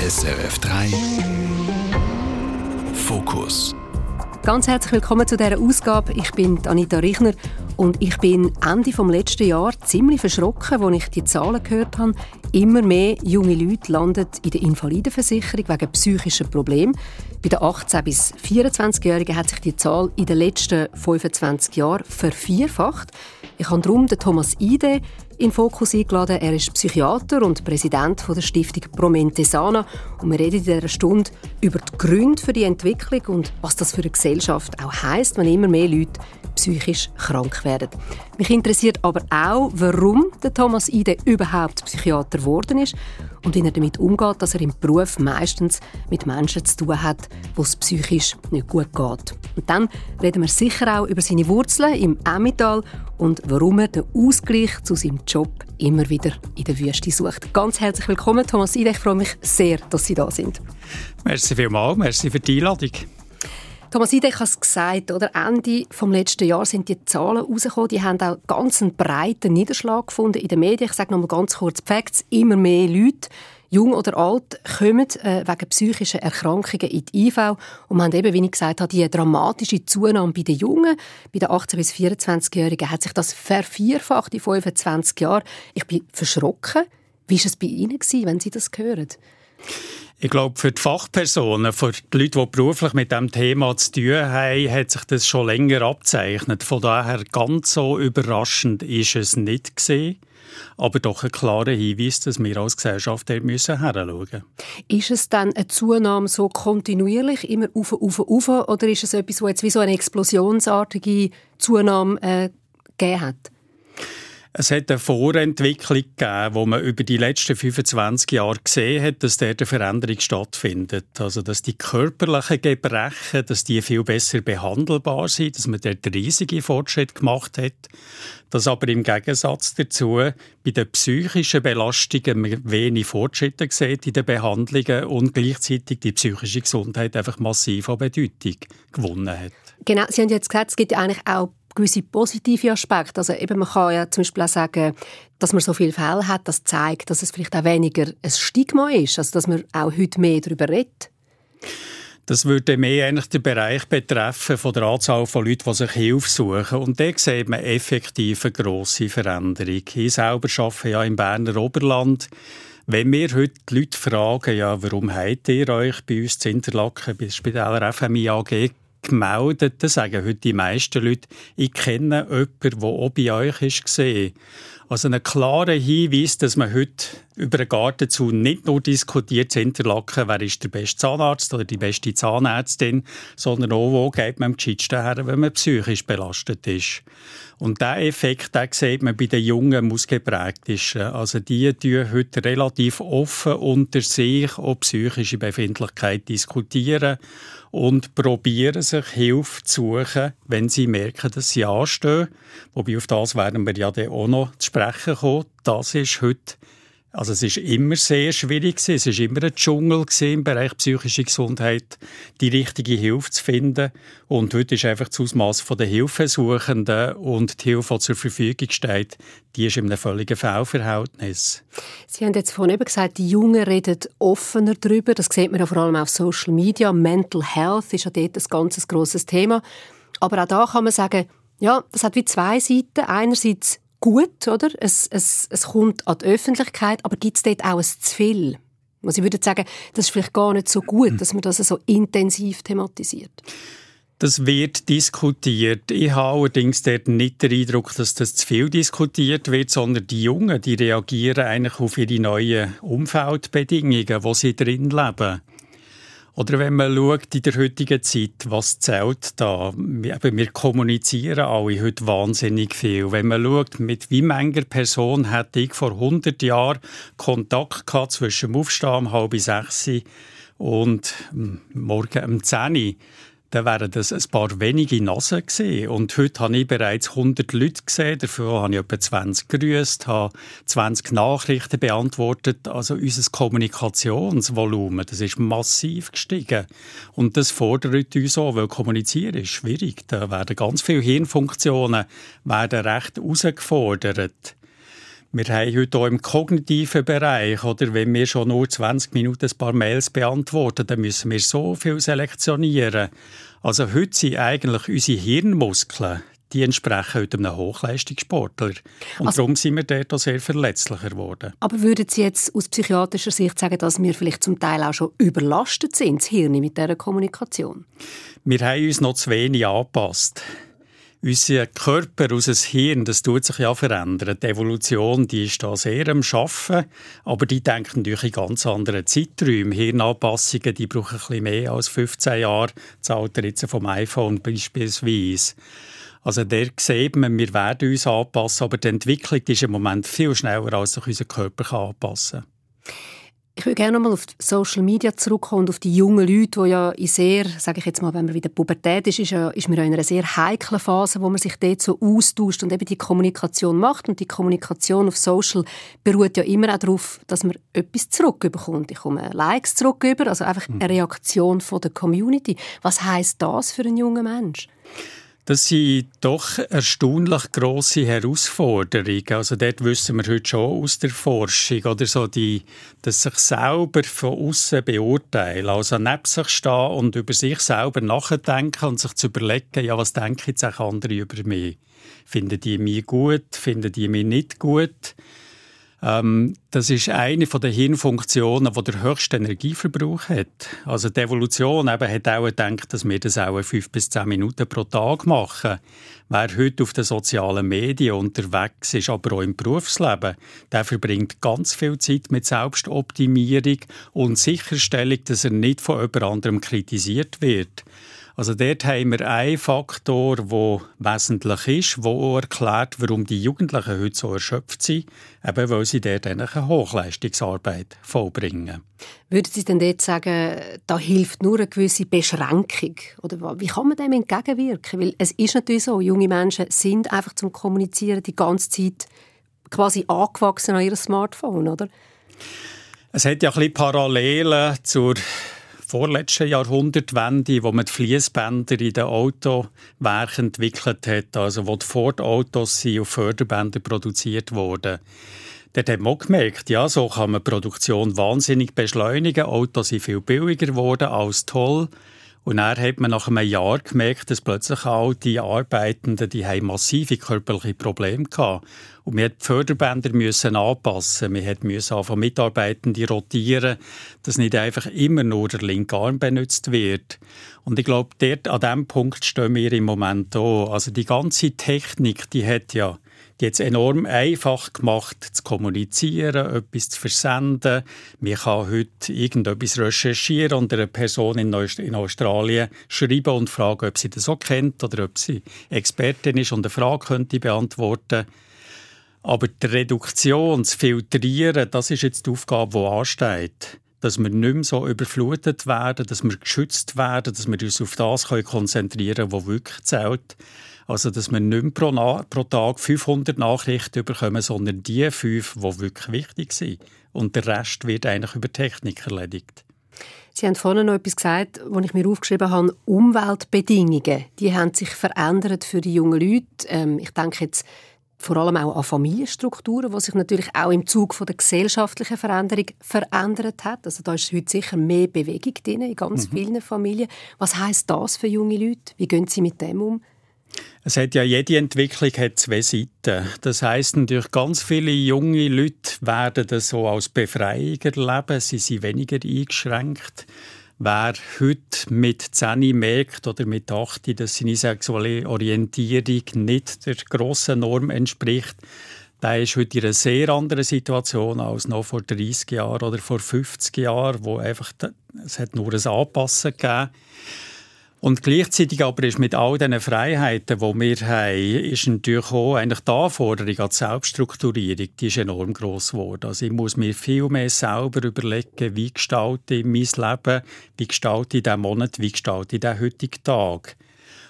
SRF 3 Fokus Ganz herzlich willkommen zu dieser Ausgabe. Ich bin Anita Richner und ich bin Ende vom letzten Jahr ziemlich verschrocken, als ich die Zahlen gehört habe. Immer mehr junge Leute landen in der Invalidenversicherung wegen psychischer Probleme. Bei den 18- bis 24-Jährigen hat sich die Zahl in den letzten 25 Jahren vervierfacht. Ich habe darum Thomas Ide in Fokus eingeladen. Er ist Psychiater und Präsident der Stiftung Promente Sana. Und wir reden in dieser Stunde über die Gründe für die Entwicklung und was das für eine Gesellschaft auch heisst, wenn immer mehr Leute psychisch krank werden. Mich interessiert aber auch, warum der Thomas Ide überhaupt Psychiater geworden ist und wie er damit umgeht, dass er im Beruf meistens mit Menschen zu tun hat, wo es psychisch nicht gut geht. Und dann reden wir sicher auch über seine Wurzeln im Emmental und warum er den Ausgleich zu seinem Job immer wieder in der Wüste sucht. Ganz herzlich willkommen, Thomas Ide. Ich freue mich sehr, dass Sie da sind. Merci vielmals, merci für die Einladung. Thomas Idek hat es gesagt, oder? Ende vom letzten Jahr sind die Zahlen rausgekommen. Die haben auch ganz einen breiten Niederschlag gefunden in den Medien. Ich sage noch mal ganz kurz Facts. Immer mehr Leute, jung oder alt, kommen äh, wegen psychischer Erkrankungen in die IV. Und wir haben eben, wie ich gesagt habe, die dramatische Zunahme bei den Jungen. Bei den 18- bis 24-Jährigen hat sich das vervierfacht in 25 Jahren. Ich bin verschrocken. Wie war es bei Ihnen, wenn Sie das hören? Ich glaube, für die Fachpersonen, für die Leute, die beruflich mit diesem Thema zu tun haben, hat sich das schon länger abzeichnet. Von daher ganz so überraschend ist es nicht gesehen. Aber doch ein klarer Hinweis, dass wir als Gesellschaft dort müssen hinschauen Ist es dann eine Zunahme so kontinuierlich, immer auf, auf, auf, oder ist es etwas, wo jetzt wie so eine explosionsartige Zunahme äh, gegeben hat? Es hat eine Vorentwicklung gegeben, wo man über die letzten 25 Jahre gesehen hat, dass dort eine Veränderung stattfindet. Also, dass die körperlichen Gebrechen, dass die viel besser behandelbar sind, dass man dort riesige Fortschritte gemacht hat. Dass aber im Gegensatz dazu bei den psychischen Belastungen man wenig Fortschritte sieht in den Behandlungen und gleichzeitig die psychische Gesundheit einfach massiv an Bedeutung gewonnen hat. Genau, Sie haben jetzt gesagt, es gibt eigentlich auch gewisse positive Aspekte. Also eben, man kann ja zum Beispiel auch sagen, dass man so viele Fälle hat, das zeigt, dass es vielleicht auch weniger ein Stigma ist, also dass man auch heute mehr darüber redet. Das würde mehr eigentlich den Bereich betreffen von der Anzahl von Leuten, die sich Hilfe suchen. Und da sieht man effektiv eine grosse Veränderung. Ich selber arbeite ja im Berner Oberland. Wenn wir heute die Leute fragen, ja, warum habt ihr euch bei uns in Interlaken, bei der Spitäler FMI AG gemeldet, dann sagen heute die meisten Leute, ich kenne jemanden, der auch bei euch war. Also ein klarer Hinweis, dass man heute über den Garten zu nicht nur diskutiert, zu Interlaken, wer ist der beste Zahnarzt oder die beste Zahnärztin, sondern auch, wo geht man am gescheitsten her, wenn man psychisch belastet ist. Und dieser Effekt, den sieht man bei den jungen Muskelprägtischen. Also die tun heute relativ offen unter sich auch psychische Befindlichkeit diskutieren und probieren sich Hilfe zu suchen, wenn sie merken, dass sie anstehen. Wobei auf das werden wir ja auch noch zu sprechen kommen. Das ist heute also es ist immer sehr schwierig. Es ist immer ein Dschungel im Bereich psychische Gesundheit, die richtige Hilfe zu finden. Und heute ist einfach das Ausmaß der Hilfesuchenden und die Hilfe, die zur Verfügung steht, die ist in einem völligen Fehlverhältnis. Sie haben jetzt vorhin eben gesagt, die Jungen reden offener darüber. Das sieht man ja vor allem auf Social Media. Mental Health ist ja dort ein ganz grosses Thema. Aber auch da kann man sagen, ja, das hat wie zwei Seiten. Einerseits gut, oder? Es, es, es kommt an die Öffentlichkeit, aber gibt es dort auch ein zu viel? Also ich würde sagen, das ist vielleicht gar nicht so gut, dass man das so intensiv thematisiert. Das wird diskutiert. Ich habe allerdings dort nicht den Eindruck, dass das zu viel diskutiert wird, sondern die Jungen, die reagieren eigentlich auf ihre neuen Umfeldbedingungen, wo sie drin leben. Oder wenn man schaut in der heutigen Zeit, was zählt da? Wir kommunizieren alle heute wahnsinnig viel. Wenn man schaut, mit wie manger Person hätte ich vor 100 Jahren Kontakt gehabt zwischen dem Aufstehen um halb sechs und morgen um 10 Uhr, dann wären das ein paar wenige Nasen gewesen. Und heute habe ich bereits 100 Leute gesehen, dafür habe ich etwa 20 grüßt, habe 20 Nachrichten beantwortet. Also unser Kommunikationsvolumen, das ist massiv gestiegen. Und das fordert uns auch, weil kommunizieren ist schwierig. Da werden ganz viele Hirnfunktionen werden recht herausgefordert. Wir haben heute auch im kognitiven Bereich, oder wenn wir schon nur 20 Minuten ein paar Mails beantworten, dann müssen wir so viel selektionieren. Also heute sind eigentlich unsere Hirnmuskeln, die entsprechen heute einem Hochleistungssportler. Und also, darum sind wir dort auch sehr verletzlicher geworden. Aber würden Sie jetzt aus psychiatrischer Sicht sagen, dass wir vielleicht zum Teil auch schon überlastet sind, das Hirn mit dieser Kommunikation? Wir haben uns noch zu wenig angepasst unser Körper, unser Hirn, das tut sich ja verändern. Die Evolution, die ist da sehr am Schaffen, aber die denken natürlich in ganz anderen Zeiträumen. Hirnanpassungen, die brauchen ein bisschen mehr als 15 Jahre. Das Alter jetzt vom iPhone beispielsweise. Also der sieht man, wir werden uns anpassen, aber die Entwicklung ist im Moment viel schneller, als sich unser Körper anpassen kann. Ich würde gerne mal auf Social Media zurückkommen und auf die jungen Leute, die ja in sehr, sage ich jetzt mal, wenn man wieder Pubertät ist, ist, ja, ist man ja in einer sehr heiklen Phase, wo man sich dort so austauscht und eben die Kommunikation macht. Und die Kommunikation auf Social beruht ja immer auch darauf, dass man etwas zurückbekommt. Ich komme Likes zurück also einfach eine Reaktion von der Community. Was heißt das für einen jungen Mensch? Das sind doch erstaunlich grosse Herausforderungen. Also dort wissen wir heute schon aus der Forschung, oder so die, dass sich selber von außen beurteilen, also neben sich stehen und über sich selber nachdenken und sich zu überlegen, ja, was denken jetzt auch andere über mich? Finden die mich gut? Finden die mich nicht gut? Ähm, das ist eine von den Hirnfunktionen, die der höchste Energieverbrauch hat. Also die Evolution eben hat auch gedacht, dass wir das auch fünf bis zehn Minuten pro Tag machen. Wer heute auf den sozialen Medien unterwegs ist, aber auch im Berufsleben, der verbringt ganz viel Zeit mit Selbstoptimierung und Sicherstellung, dass er nicht von jemand anderem kritisiert wird. Also dort haben wir einen Faktor, der wesentlich ist, der erklärt, warum die Jugendlichen heute so erschöpft sind, eben weil sie dort eine Hochleistungsarbeit vollbringen. Würden Sie denn dort sagen, da hilft nur eine gewisse Beschränkung? Oder wie kann man dem entgegenwirken? Weil es ist natürlich so, junge Menschen sind einfach zum Kommunizieren die ganze Zeit quasi angewachsen an ihr Smartphone, oder? Es hat ja ein bisschen Parallelen zur vorletzten Jahrhundertwende, wo man die Fließbänder in den Autowerken entwickelt hat, also wo die Ford-Autos auf Förderbändern produziert wurden. Dort hat man auch gemerkt, ja, so kann man die Produktion wahnsinnig beschleunigen. Autos sind viel billiger geworden, alles toll. Und dann hat man nach einem Jahr gemerkt, dass plötzlich all die Arbeitenden, die haben massive körperliche Probleme gehabt. Und wir mussten die Förderbänder müssen anpassen. Wir mussten anfangen, Mitarbeitende rotieren, dass nicht einfach immer nur der linke Arm benutzt wird. Und ich glaube, dort, an diesem Punkt stehen wir im Moment auch. Also die ganze Technik, die hat ja es enorm einfach gemacht, zu kommunizieren, etwas zu versenden. Man kann heute irgendetwas recherchieren und einer Person in, in Australien schreiben und fragen, ob sie das auch kennt oder ob sie Expertin ist und eine Frage könnte beantworten aber die Reduktion, das Filtrieren, das ist jetzt die Aufgabe, die ansteht. Dass wir nicht mehr so überflutet werden, dass wir geschützt werden, dass wir uns auf das konzentrieren können, was wirklich zählt. Also, dass wir nicht mehr pro, Na pro Tag 500 Nachrichten bekommen, sondern die fünf, die wirklich wichtig sind. Und der Rest wird eigentlich über Technik erledigt. Sie haben vorhin noch etwas gesagt, was ich mir aufgeschrieben habe. Umweltbedingungen, die haben sich verändert für die jungen Leute. Ähm, ich denke jetzt vor allem auch an Familienstrukturen, die sich natürlich auch im Zug von der gesellschaftlichen Veränderung verändert hat. Also da ist heute sicher mehr Bewegung drin in ganz mhm. vielen Familien. Was heißt das für junge Leute? Wie gehen sie mit dem um? Es hat ja jede Entwicklung hat zwei Seiten. Das heißt natürlich, ganz viele junge Leute werden das so als Befreiung erleben. Sie sind weniger eingeschränkt. Wer heute mit 10 merkt oder mit 8, dass seine sexuelle Orientierung nicht der grossen Norm entspricht, der ist heute in einer sehr anderen Situation als noch vor 30 Jahren oder vor 50 Jahren, wo einfach es hat nur ein Anpassen gegeben und gleichzeitig aber ist mit all diesen Freiheiten, die wir haben, ist natürlich auch eigentlich die Anforderung an die Selbststrukturierung, die ist enorm gross geworden. Also ich muss mir viel mehr selber überlegen, wie gestalte ich mein Leben, wie gestalte ich diesen Monat, wie gestalte ich den heutigen Tag.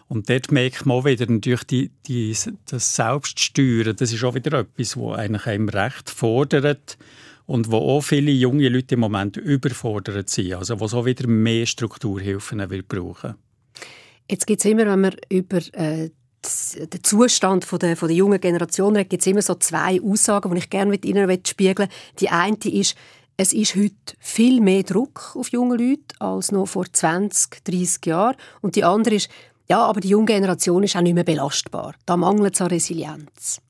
Und dort merkt man auch wieder natürlich die, die, das Selbststeuern, das ist auch wieder etwas, das eigentlich einem Recht fordert und wo auch viele junge Leute im Moment überfordert sind, also wo so wieder mehr Strukturhilfen wird brauchen Jetzt gibt es immer, wenn man über äh, den Zustand von der, von der jungen Generation gibt es immer so zwei Aussagen, die ich gerne mit Ihnen spiegeln. Die eine ist, es ist heute viel mehr Druck auf junge Leute als noch vor 20, 30 Jahren. Und die andere ist, ja, aber die junge Generation ist auch nicht mehr belastbar. Da mangelt es an Resilienz.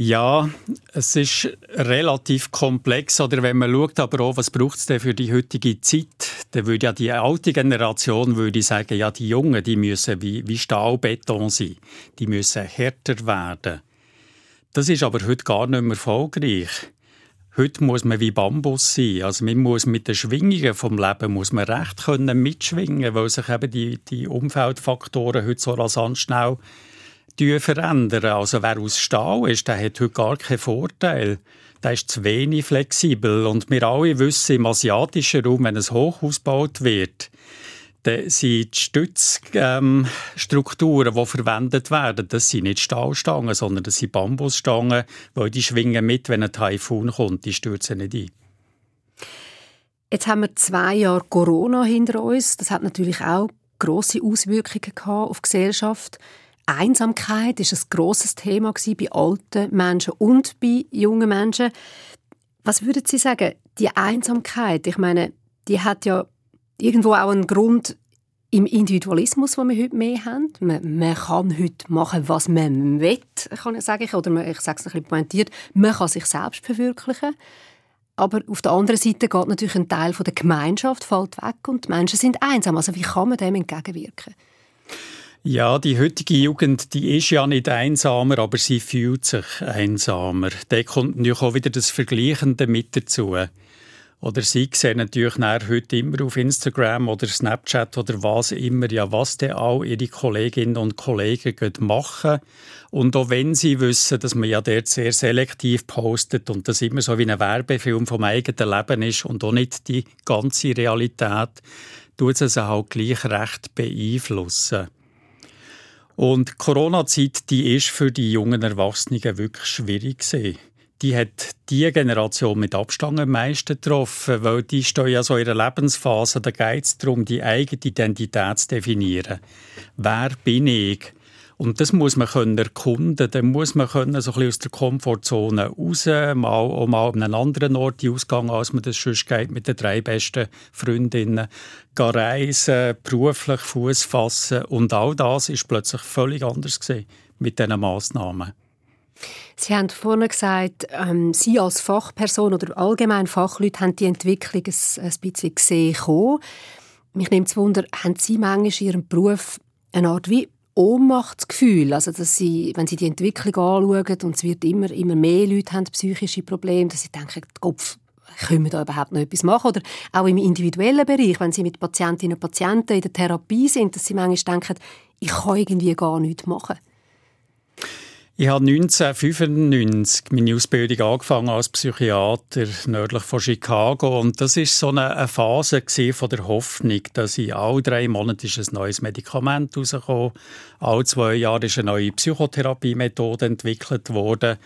Ja, es ist relativ komplex. Oder wenn man schaut, aber auch, was braucht es denn für die heutige Zeit, dann würde ja die alte Generation würde sagen, ja, die Jungen, die müssen wie, wie Stahlbeton sein. Die müssen härter werden. Das ist aber heute gar nicht mehr erfolgreich. Heute muss man wie Bambus sein. Also man muss mit den Schwingungen vom Leben muss man recht können mitschwingen, weil sich eben die, die Umfeldfaktoren heute so rasant schnell verändern. Also wer aus Stahl ist, der hat heute gar keinen Vorteil. Der ist zu wenig flexibel. Und wir alle wissen, im asiatischen Raum, wenn ein Hochhaus gebaut wird, dann sind die Stützstrukturen, die verwendet werden, das sind nicht Stahlstangen, sondern das sind Bambusstangen, weil die schwingen mit, wenn ein Taifun kommt, die stürzen nicht ein. Jetzt haben wir zwei Jahre Corona hinter uns. Das hat natürlich auch große Auswirkungen auf die Gesellschaft. Einsamkeit ist ein großes Thema bei alten Menschen und bei jungen Menschen. Was würden Sie sagen? Die Einsamkeit, ich meine, die hat ja irgendwo auch einen Grund im Individualismus, den wir heute mehr haben. Man, man kann heute machen, was man will, kann ich sagen. Oder man, ich sage es ein bisschen pointiert, man kann sich selbst verwirklichen. Aber auf der anderen Seite geht natürlich ein Teil der Gemeinschaft fällt weg und die Menschen sind einsam. Also wie kann man dem entgegenwirken? Ja, die heutige Jugend, die ist ja nicht einsamer, aber sie fühlt sich einsamer. Da kommt natürlich auch wieder das Vergleichende mit dazu. Oder sie sehen natürlich heute immer auf Instagram oder Snapchat oder was immer, ja, was denn auch ihre Kolleginnen und Kollegen machen. Und auch wenn sie wissen, dass man ja dort sehr selektiv postet und das immer so wie ein Werbefilm vom eigenen Leben ist und auch nicht die ganze Realität, tut es sie halt gleich recht beeinflussen. Und die Corona-Zeit, die ist für die jungen Erwachsenen wirklich schwierig gewesen. Die hat die Generation mit Abstand am meisten getroffen, weil die stehen ja so in ihrer Lebensphase, da geht es darum, die eigene Identität zu definieren. Wer bin ich? Und das muss man können erkunden. Dann muss man können so ein bisschen aus der Komfortzone raus, mal, auch mal an einen anderen Ort ausgehen, als man das sonst geht mit den drei besten Freundinnen. Gehen reisen, beruflich Fuß fassen. Und all das ist plötzlich völlig anders gewesen mit diesen Massnahmen. Sie haben vorhin gesagt, ähm, Sie als Fachperson oder allgemein Fachleute haben die Entwicklung ein, ein bisschen gesehen. Mich nimmt es Wunder, haben Sie manchmal in Ihrem Beruf eine Art wie Ohnmachtsgefühl, also dass sie, wenn sie die Entwicklung anschauen und es wird immer, immer mehr Leute haben psychische Probleme, dass sie denken, Kopf, können wir da überhaupt noch etwas machen? Oder auch im individuellen Bereich, wenn sie mit Patientinnen und Patienten in der Therapie sind, dass sie manchmal denken, ich kann irgendwie gar nichts machen. Ich habe 1995 meine Ausbildung angefangen als Psychiater nördlich von Chicago. Und das ist so eine, Phase von der Hoffnung, dass in all drei Monaten ist ein neues Medikament rausgekommen, alle zwei Jahre ist eine neue Psychotherapiemethode entwickelt worden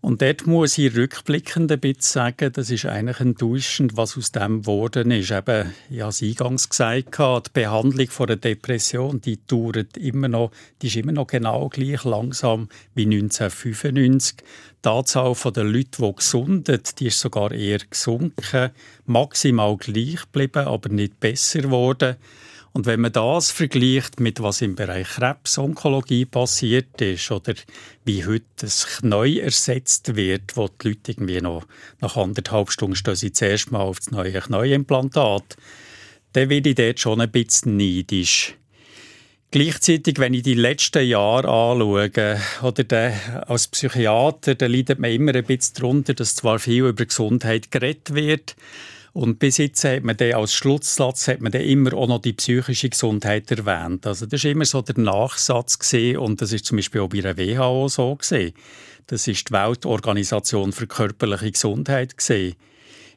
und dort muss ich rückblickend ein bisschen sagen, das ist eigentlich enttäuschend, was aus dem geworden ist. Eben, ich habe es eingangs gesagt, die Behandlung von einer Depression, die dauert immer noch, die ist immer noch genau gleich langsam wie 1995. Die Anzahl der Leute, die gesundet, die ist sogar eher gesunken, maximal gleich geblieben, aber nicht besser geworden. Und wenn man das vergleicht mit was im Bereich Krebs-Onkologie passiert ist oder wie heute das neu ersetzt wird, wo die Leute irgendwie noch nach anderthalb Stunden stehen sie zuerst mal auf das neue Neuimplantat, dann werde ich dort schon ein bisschen neidisch. Gleichzeitig, wenn ich die letzten Jahre anschaue, oder der, als Psychiater, da leidet man immer ein bisschen darunter, dass zwar viel über Gesundheit geredet wird, und bis jetzt hat man dann als Schlusssatz hat man dann immer auch noch die psychische Gesundheit erwähnt. Also das war immer so der Nachsatz gewesen, und das ist zum Beispiel auch bei der WHO so gewesen. Das ist die Weltorganisation für körperliche Gesundheit gewesen.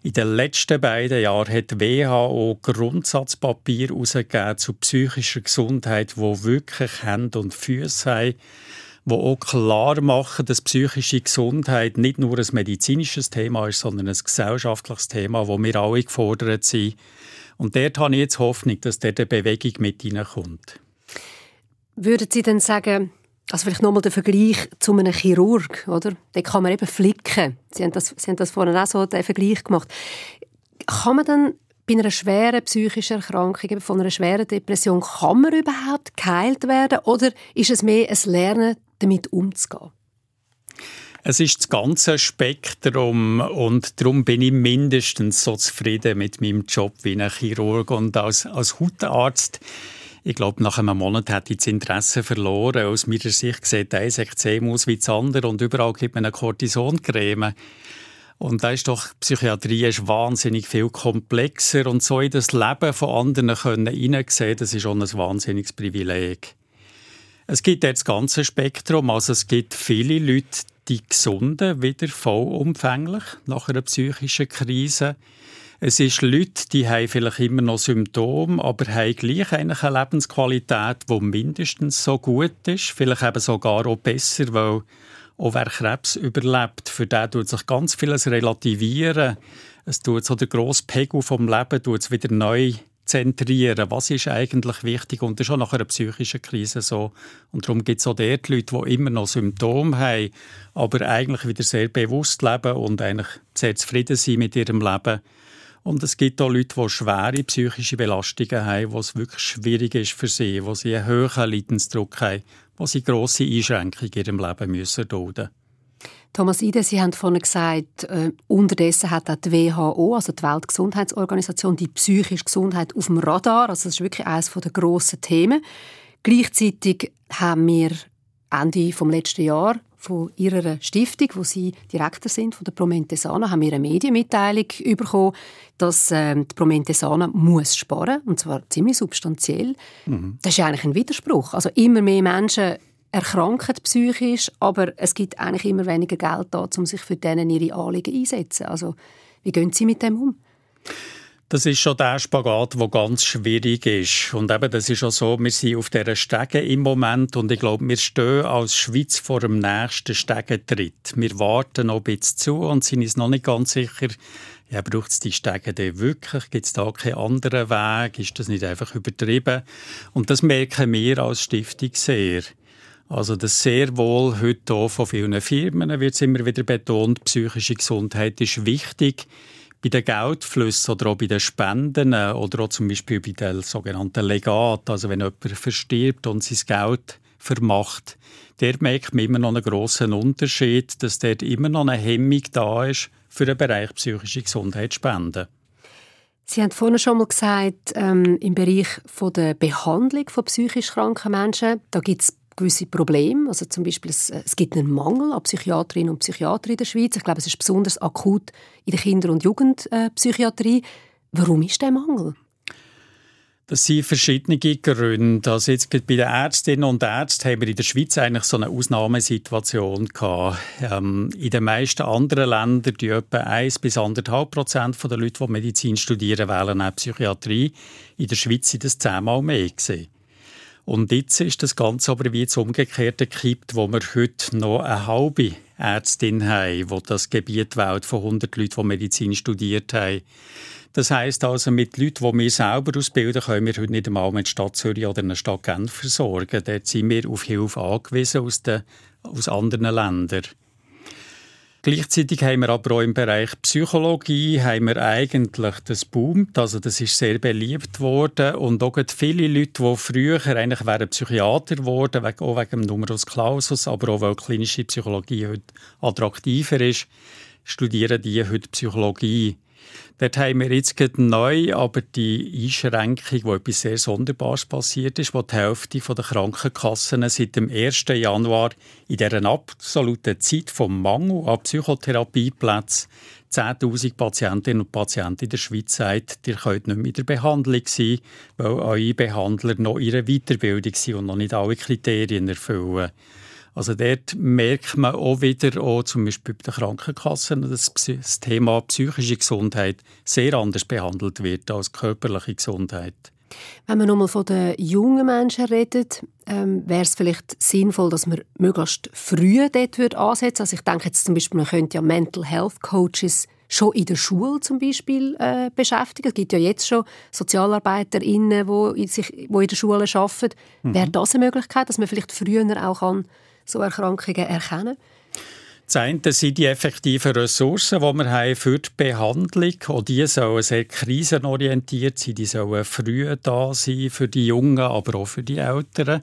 In den letzten beiden Jahren hat die WHO Grundsatzpapier herausgegeben zu psychischer Gesundheit, wo wirklich Hände und Füße haben die auch klar machen, dass psychische Gesundheit nicht nur ein medizinisches Thema ist, sondern ein gesellschaftliches Thema, wo wir alle gefordert sind. Und dort habe ich jetzt Hoffnung, dass dort Bewegung mit hineinkommt. würden Sie denn sagen, also vielleicht nochmal der Vergleich zu einem Chirurg, oder? Da kann man eben flicken. Sie haben das, Sie haben das vorhin auch so den Vergleich gemacht. Kann man dann bei einer schweren psychischen Erkrankung, von einer schweren Depression, kann man überhaupt geheilt werden oder ist es mehr ein Lernen, damit umzugehen? Es ist das ganze Spektrum und darum bin ich mindestens so zufrieden mit meinem Job wie ein Chirurg und als, als Hautarzt ich glaube, nach einem Monat hat ich das Interesse verloren. Aus meiner Sicht sieht ein Sektion aus wie das andere und überall gibt man eine Cortisoncreme. Und da ist doch, Psychiatrie ist wahnsinnig viel komplexer und so in das Leben von anderen können hineinsehen, das ist schon ein wahnsinniges Privileg. Es gibt jetzt das ganze Spektrum, also es gibt viele Leute, die gesunden wieder vollumfänglich nach einer psychischen Krise. Es ist Leute, die haben vielleicht immer noch Symptome, aber haben gleich eine Lebensqualität, die mindestens so gut ist, vielleicht eben sogar auch besser, weil auch wer Krebs überlebt, für den tut sich ganz vieles relativieren. Es tut so der grosse Pegel vom Leben tut es wieder neu zentrieren. Was ist eigentlich wichtig? Und das ist auch nach einer psychischen Krise so. Und darum gibt es auch dort Leute, die immer noch Symptome haben, aber eigentlich wieder sehr bewusst leben und eigentlich sehr zufrieden sind mit ihrem Leben. Und es gibt auch Leute, die schwere psychische Belastungen haben, wo es wirklich schwierig ist für sie, wo sie einen hohen Leidensdruck haben, wo sie grosse Einschränkungen in ihrem Leben müssen dulden Thomas Ide, Sie haben vorhin gesagt, äh, unterdessen hat auch die WHO, also die Weltgesundheitsorganisation, die psychische Gesundheit auf dem Radar. Also das ist wirklich eines der grossen Themen. Gleichzeitig haben wir Ende vom letzten Jahr von ihrer Stiftung, wo sie Direktor sind, von der Promente Sana, haben wir eine Medienmitteilung bekommen, dass äh, die Promente Sana muss sparen, und zwar ziemlich substanziell. Mhm. Das ist ja eigentlich ein Widerspruch. Also immer mehr Menschen erkranken psychisch, aber es gibt eigentlich immer weniger Geld da, um sich für denen ihre Anliegen einzusetzen. Also wie gehen Sie mit dem um? Das ist schon der Spagat, der ganz schwierig ist. Und eben, das ist auch so, wir sind auf dieser Stege im Moment und ich glaube, wir stehen als Schweiz vor dem nächsten Stegentritt. Wir warten noch ein bisschen zu und sind uns noch nicht ganz sicher, ja, braucht es die Stege denn wirklich? Gibt es da keinen anderen Weg? Ist das nicht einfach übertrieben? Und das merken wir als Stiftung sehr. Also das sehr wohl heute auch von vielen Firmen wird es immer wieder betont, psychische Gesundheit ist wichtig bei den Geldflüssen oder auch bei den Spenden äh, oder auch zum Beispiel bei den sogenannten Legat, also wenn jemand verstirbt und sein Geld vermacht, der merkt man immer noch einen grossen Unterschied, dass dort immer noch eine Hemmung da ist, für den Bereich psychische Gesundheit spenden. Sie haben vorhin schon mal gesagt, ähm, im Bereich von der Behandlung von psychisch kranken Menschen, da gibt es gewisse Probleme. Also zum Beispiel, es, es, gibt einen Mangel an Psychiaterinnen und Psychiatern in der Schweiz. Ich glaube, es ist besonders akut in der Kinder- und Jugendpsychiatrie. Warum ist der Mangel? Das sind verschiedene Gründe. Also jetzt bei den Ärztinnen und Ärzten haben wir in der Schweiz eigentlich so eine Ausnahmesituation gehabt. Ähm, in den meisten anderen Ländern, die etwa 1 bis 1,5 Prozent der Leute, die Medizin studieren, wählen auch Psychiatrie. In der Schweiz sind das zehnmal mehr gewesen. Und jetzt ist das Ganze aber wie jetzt umgekehrt gekippt, wo wir heute noch eine halbe Ärztin haben, die das Gebiet wählt von 100 Leuten, die Medizin studiert haben. Das heißt also, mit Leuten, die wir selber ausbilden, können wir heute nicht einmal mit Stadt Zürich oder einer Stadt Genf versorgen. Dort sind wir auf Hilfe angewiesen aus, den, aus anderen Ländern. Gleichzeitig haben wir aber auch im Bereich Psychologie haben wir eigentlich das boomt, also das ist sehr beliebt worden und auch viele Leute, die früher eigentlich wären Psychiater geworden, auch wegen dem Numerus Clausus, aber auch weil klinische Psychologie heute attraktiver ist, studieren die heute Psychologie. Dort haben wir jetzt neu aber die Einschränkung, wo etwas sehr Sonderbares passiert ist, wo die Hälfte der Krankenkassen seit dem 1. Januar in dieser absoluten Zeit vom Mangel an Psychotherapieplätzen 10.000 Patientinnen und Patienten in der Schweiz sagt, ihr könnt nicht mehr in der Behandlung sein, weil eure Behandler noch ihre Weiterbildung sind und noch nicht alle Kriterien erfüllen. Also dort merkt man auch wieder, auch zum Beispiel bei den Krankenkassen, dass das Thema psychische Gesundheit sehr anders behandelt wird als körperliche Gesundheit. Wenn man nochmal von den jungen Menschen redet, ähm, wäre es vielleicht sinnvoll, dass man möglichst früh dort ansetzen würde. Also ich denke jetzt zum Beispiel, man könnte ja Mental Health Coaches schon in der Schule zum Beispiel äh, beschäftigen? Es gibt ja jetzt schon SozialarbeiterInnen, die, sich, die in der Schule arbeiten. Mhm. Wäre das eine Möglichkeit, dass man vielleicht früher auch kann, so Erkrankungen erkennen? Das eine sind die effektiven Ressourcen, die wir haben für die Behandlung. Auch die sollen sehr krisenorientiert sein. Die sollen früh da sein für die Jungen, aber auch für die Älteren.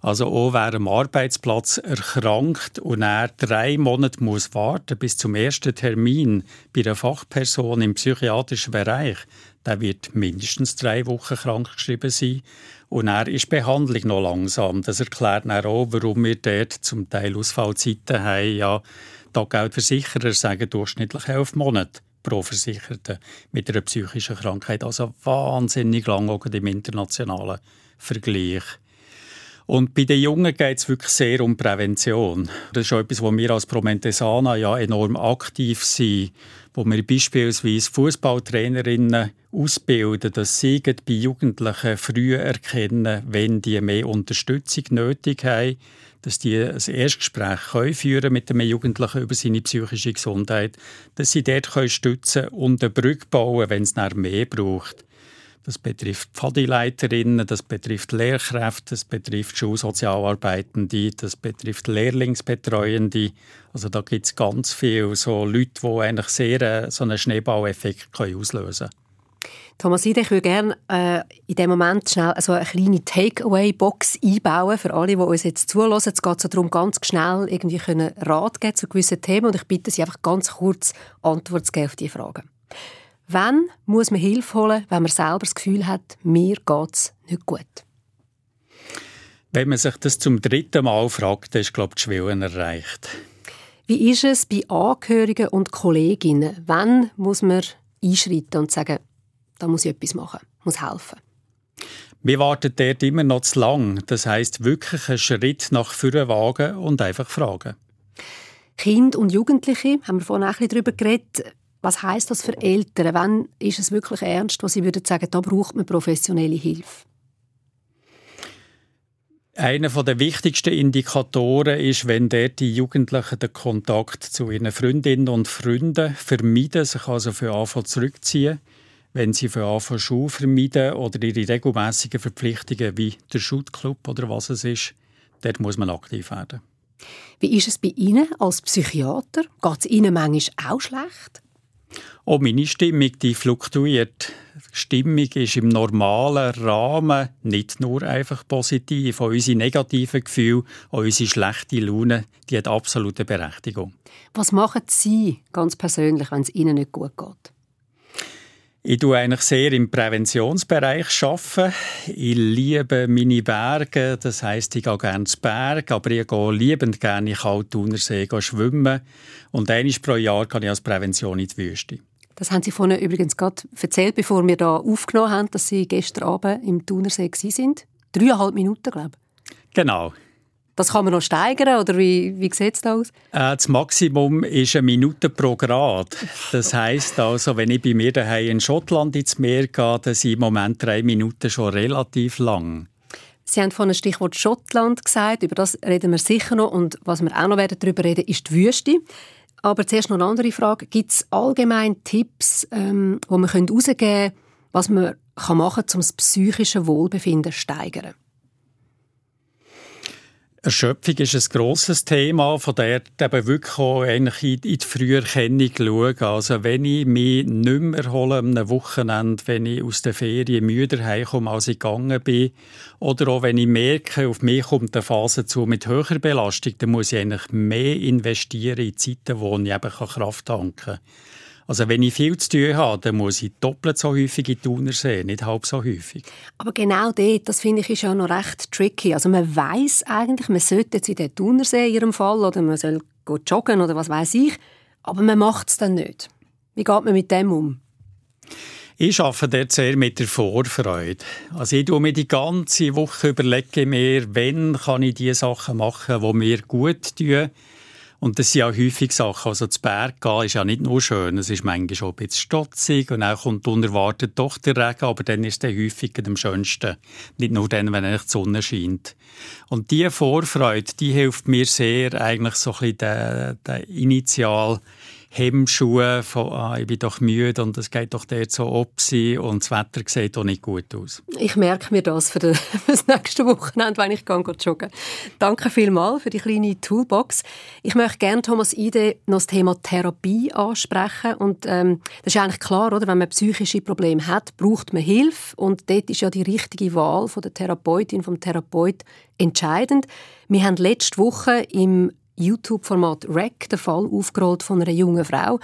Also auch wer am Arbeitsplatz erkrankt und er drei Monate muss warten bis zum ersten Termin bei einer Fachperson im psychiatrischen Bereich, der wird mindestens drei Wochen krankgeschrieben sein. Und er ist die Behandlung noch langsam. Das erklärt dann auch, warum wir dort zum Teil Ausfallzeiten haben. Ja, da gilt Versicherer sagen durchschnittlich elf Monate pro Versicherten mit einer psychischen Krankheit. Also wahnsinnig lang auch im internationalen Vergleich. Und bei den Jungen geht es wirklich sehr um Prävention. Das ist auch etwas, wo wir als Promentesana ja enorm aktiv sind, wo wir beispielsweise Fußballtrainerinnen ausbilden, dass sie bei Jugendlichen früh erkennen, wenn die mehr Unterstützung nötig haben, dass die ein Erstgespräch können führen mit einem Jugendlichen über seine psychische Gesundheit, dass sie dort können stützen und eine Brücke bauen, wenn es mehr braucht. Das betrifft Pfadileiterinnen, das betrifft Lehrkräfte, das betrifft Schulsozialarbeitende, das betrifft Lehrlingsbetreuende. Also da gibt es ganz viele so Leute, die eigentlich sehr äh, so einen Schneeballeffekt auslösen können. Thomas Ide, ich würde gerne äh, in diesem Moment schnell so eine kleine Takeaway-Box einbauen für alle, die uns jetzt zuhören. Es geht so darum, ganz schnell irgendwie können Rat geben zu gewissen Themen und ich bitte Sie einfach ganz kurz Antwort zu geben auf diese Fragen. Wann muss man Hilfe holen, wenn man selber das Gefühl hat, mir geht es nicht gut? Wenn man sich das zum dritten Mal fragt, ist, glaube ich, die Schwelle erreicht. Wie ist es bei Angehörigen und Kolleginnen? Wann muss man einschreiten und sagen, da muss ich etwas machen, muss helfen? Wir warten dort immer noch zu lang. Das heißt wirklich einen Schritt nach vorne wagen und einfach fragen. Kinder und Jugendliche, haben wir vorhin auch ein bisschen darüber geredet, was heißt das für Eltern? Wann ist es wirklich ernst, wo sie würden sagen, da braucht man professionelle Hilfe? Einer der wichtigsten Indikatoren ist, wenn dort die Jugendlichen den Kontakt zu ihren Freundinnen und Freunden vermeiden, sich also für Anfang zurückziehen, wenn sie für Anfang Schule vermeiden oder ihre regelmäßigen Verpflichtungen wie der Schutzclub oder was es ist, dort muss man aktiv werden. Wie ist es bei Ihnen als Psychiater? Geht es Ihnen manchmal auch schlecht? Auch meine Stimmung die fluktuiert. Stimmung ist im normalen Rahmen nicht nur einfach positiv. Auch unsere negativen Gefühle, auch unsere schlechte Laune, die hat absolute Berechtigung. Was machen Sie ganz persönlich, wenn es Ihnen nicht gut geht? Ich arbeite eigentlich sehr im Präventionsbereich. Ich liebe meine Berge, das heisst, ich gehe gerne zu Berg, aber ich gehe liebend gerne in Kaltunersee schwimmen. Und einmal pro Jahr kann ich als Prävention in die Wüste. Das haben Sie vorhin übrigens gerade erzählt, bevor wir da aufgenommen haben, dass Sie gestern Abend im Thunersee waren. Dreieinhalb Minuten, glaube ich. Genau. Das kann man noch steigern, oder wie, wie sieht es da aus? Äh, das Maximum ist eine Minute pro Grad. Das heisst also, wenn ich bei mir daheim in Schottland ins Meer gehe, dann sind im Moment drei Minuten schon relativ lang. Sie haben von einem Stichwort Schottland gesagt, über das reden wir sicher noch. Und was wir auch noch werden darüber reden, ist die Wüste. Aber zuerst noch eine andere Frage. Gibt es allgemein Tipps, ähm, die man herausgeben können, was man machen kann, um das psychische Wohlbefinden zu steigern? Erschöpfung ist ein grosses Thema, von der eben wirklich auch eigentlich in die Früherkennung schauen. Also wenn ich mich nicht mehr erhole am Wochenende, wenn ich aus der Ferien müder heimkomme, als ich gegangen bin, oder auch wenn ich merke, auf mich kommt eine Phase zu mit höherer Belastung, dann muss ich eigentlich mehr investieren in Zeiten, wo ich eben Kraft tanken kann. Also wenn ich viel zu tun habe, dann muss ich doppelt so häufig in Thuner sehen, nicht halb so häufig. Aber genau dort, das finde ich, ist ja noch recht tricky. Also man weiß eigentlich, man sollte jetzt in den Thunersee in ihrem Fall oder man soll joggen oder was weiß ich, aber man macht es dann nicht. Wie geht man mit dem um? Ich arbeite dort sehr mit der Vorfreude. Also ich tue mir die ganze Woche überlege mir, wann kann ich die Sachen machen, die mir gut tun und das sind ja häufig Sachen. Also zu Berg gehen ist ja nicht nur schön, es ist manchmal schon ein bisschen stotzig und dann kommt unerwartet doch der Regen, aber dann ist der häufig am schönsten. Nicht nur dann, wenn die Sonne scheint. Und diese Vorfreude, die hilft mir sehr, eigentlich so ein bisschen den, den initial Hemmschuhe von ah, «ich bin doch müde und es geht doch dort so ob und das Wetter sieht auch nicht gut aus. Ich merke mir das für, das nächste Wochenende, wenn ich gehe joggen Danke vielmals für die kleine Toolbox. Ich möchte gerne, Thomas Ide, noch das Thema Therapie ansprechen und ähm, das ist eigentlich klar, oder? wenn man psychische Probleme hat, braucht man Hilfe und dort ist ja die richtige Wahl von der Therapeutin, vom Therapeut entscheidend. Wir haben letzte Woche im YouTube-Format REC den Fall aufgerollt von einer jungen Frau,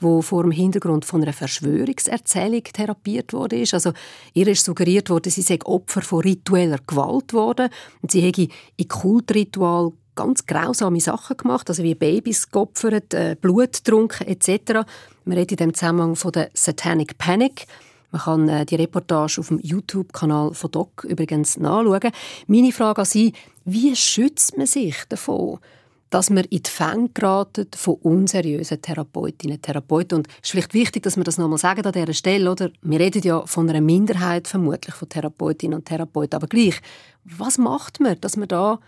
wo vor dem Hintergrund von einer Verschwörungserzählung therapiert wurde. Also ihr ist suggeriert worden, sie sei Opfer von ritueller Gewalt worden und sie hätte in Kultritual ganz grausame Sachen gemacht, also wie Babys geopfert, äh, Blut getrunken etc. Man redet in dem Zusammenhang von der Satanic Panic. Man kann äh, die Reportage auf dem YouTube-Kanal von Doc übrigens nachschauen. Meine Frage an Sie, wie schützt man sich davon, dass man in die Fänge geraten von unseriösen Therapeutinnen und Therapeuten. Und es ist vielleicht wichtig, dass wir das nochmal sagen an dieser Stelle, oder? Wir reden ja von einer Minderheit vermutlich von Therapeutinnen und Therapeuten, aber gleich, was macht man, dass man da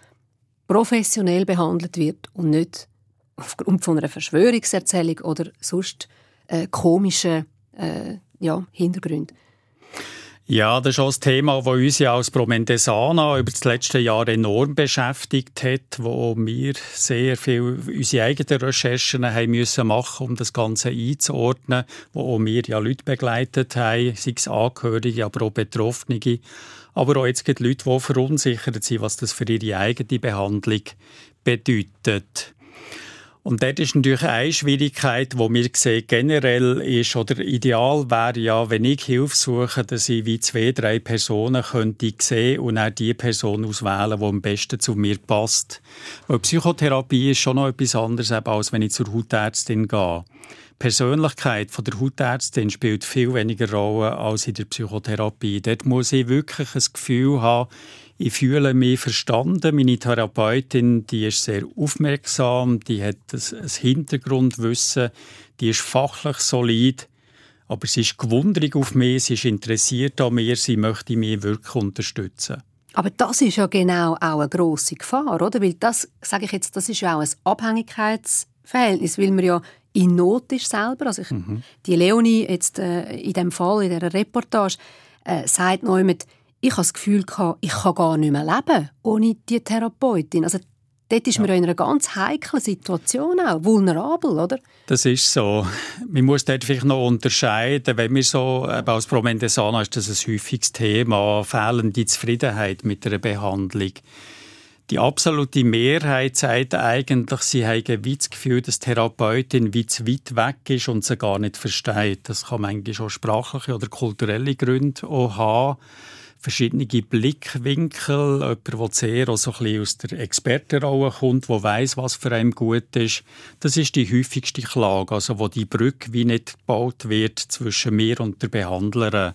professionell behandelt wird und nicht aufgrund von einer Verschwörungserzählung oder sonst äh, komischen äh, ja, Hintergründen? Ja, das ist auch ein Thema, das uns ja als Promendesana über das letzte Jahr enorm beschäftigt hat, wo wir sehr viel unsere eigenen Recherchen haben müssen machen, um das Ganze einzuordnen, wo auch wir ja Leute begleitet haben, sei es Angehörige, aber auch Betroffene, aber auch jetzt gibt Leute, die verunsichert sind, was das für ihre eigene Behandlung bedeutet. Und dort ist natürlich eine Schwierigkeit, die wir sehen, generell ist, oder ideal wäre ja, wenn ich Hilfe suche, dass ich wie zwei, drei Personen könnte sehen und auch die Person auswählen, die am besten zu mir passt. Weil Psychotherapie ist schon noch etwas anderes, als wenn ich zur Hautärztin gehe. Die Persönlichkeit der Hautärztin spielt viel weniger Rolle als in der Psychotherapie. Dort muss ich wirklich ein Gefühl haben, ich fühle mich verstanden. Meine Therapeutin, die ist sehr aufmerksam, die hat ein Hintergrundwissen, die ist fachlich solid, aber sie ist gewundrig auf mich, sie ist interessiert an mir, sie möchte mich wirklich unterstützen. Aber das ist ja genau auch eine grosse Gefahr, oder? Weil das, sage ich jetzt, das ist ja auch ein Abhängigkeitsverhältnis, weil man ja in Not ist selber. Also ich, mhm. die Leonie jetzt äh, in dem Fall in der Reportage äh, sagt noch jemand, ich habe das Gefühl gehabt, ich kann gar nicht mehr leben ohne die Therapeutin. Also dort ist ja. man in einer ganz heiklen Situation auch, vulnerabel, oder? Das ist so. Man muss dort vielleicht noch unterscheiden, wenn wir so, als Promendesana ist das ein häufiges Thema, fehlende Zufriedenheit mit einer Behandlung. Die absolute Mehrheit sagt eigentlich, sie haben wie das Gefühl, dass die Therapeutin wie zu weit weg ist und sie gar nicht versteht. Das kann manchmal schon sprachliche oder kulturelle Gründe auch haben verschiedene Blickwinkel, jemand, der sehr auch so ein bisschen aus der Expertenrolle kommt, der weiß, was für einen gut ist. Das ist die häufigste Klage, also wo die Brücke wie nicht gebaut wird zwischen mir und der Behandlerin.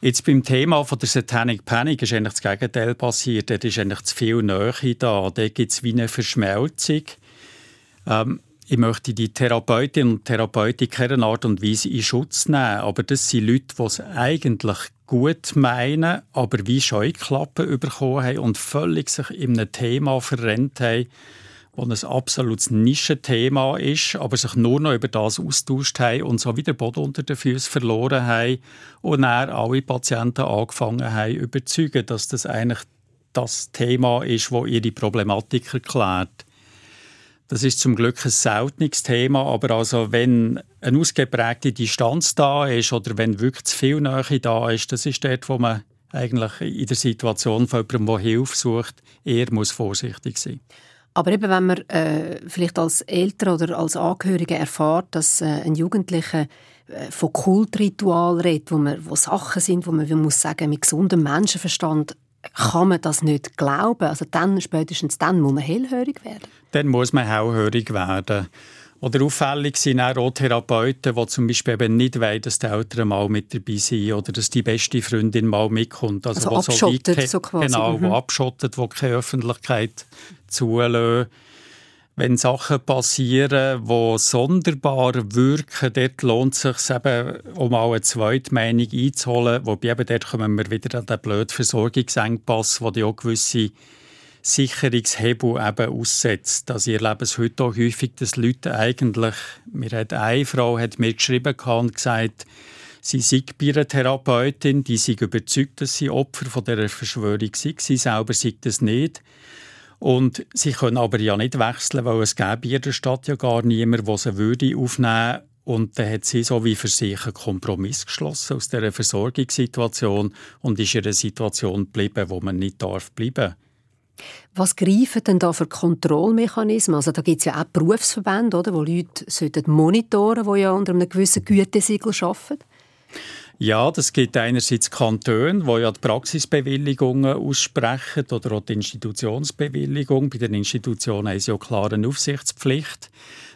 Jetzt beim Thema von der Satanic Panic ist eigentlich das Gegenteil passiert. Dort ist eigentlich zu viel Nähe da. Dort gibt es wie eine Verschmelzung. Ähm, ich möchte die Therapeutinnen und Therapeuten keiner Art und Weise in Schutz nehmen, aber das sind Leute, die es eigentlich gut meinen, aber wie Scheuklappen bekommen haben und völlig sich in einem Thema verrennt haben, das ein absolutes Nischenthema ist, aber sich nur noch über das austauscht haben und so wieder Boden unter den Füßen verloren haben und dann alle Patienten angefangen haben überzeugen, dass das eigentlich das Thema ist, wo ihre Problematik erklärt. Das ist zum Glück ein seltenes Thema, aber also wenn eine ausgeprägte Distanz da ist oder wenn wirklich zu viel Nähe da ist, das ist dort, wo man eigentlich in der Situation von jemandem, der Hilfe sucht, eher muss vorsichtig sein. Aber eben, wenn man äh, vielleicht als Eltern oder als Angehörige erfährt, dass äh, ein Jugendlicher äh, von Kultritual redet, wo, man, wo Sachen sind, wo man, man muss sagen, mit gesundem Menschenverstand kann man das nicht glauben. Also dann, spätestens dann muss man hellhörig werden. Dann muss man hellhörig werden. Oder auffällig sind auch Therapeuten, die zum Beispiel eben nicht wollen, dass die Eltern mal mit dabei sind oder dass die beste Freundin mal mitkommt. Also, also abschottet so, so quasi. Genau, mhm. abschottet, wo keine Öffentlichkeit zulassen wenn Sachen passieren, die sonderbar wirken, dort lohnt es sich eben, um auch eine zweite Meinung einzuholen. Wobei eben dort kommen wir wieder an den blöden Versorgungsengpass, wo die auch gewisse Sicherungshebel eben aussetzt. Also ich erlebe es heute auch häufig, dass Leute eigentlich, mir hat eine Frau hat mir geschrieben und gesagt, sie sei bei einer Therapeutin, die sei überzeugt, dass sie Opfer von dieser Verschwörung sei. Sie selber sagt das nicht. Und sie können aber ja nicht wechseln, weil es gäbe in der Stadt ja gar niemand, der sie würde aufnehmen und dann hat sie so wie für sich einen Kompromiss geschlossen aus dieser Versorgungssituation und ist in einer Situation geblieben, wo man nicht darf bleiben was greifen denn da für Kontrollmechanismen? Also da gibt es ja auch Berufsverbände, oder, wo Leute monitoren sollten, die ja unter einem gewissen Gütesiegel arbeiten. Ja, das gibt einerseits Kantone, die ja die Praxisbewilligungen aussprechen oder auch die Institutionsbewilligung. Bei den Institutionen sie ja eine Aufsichtspflicht.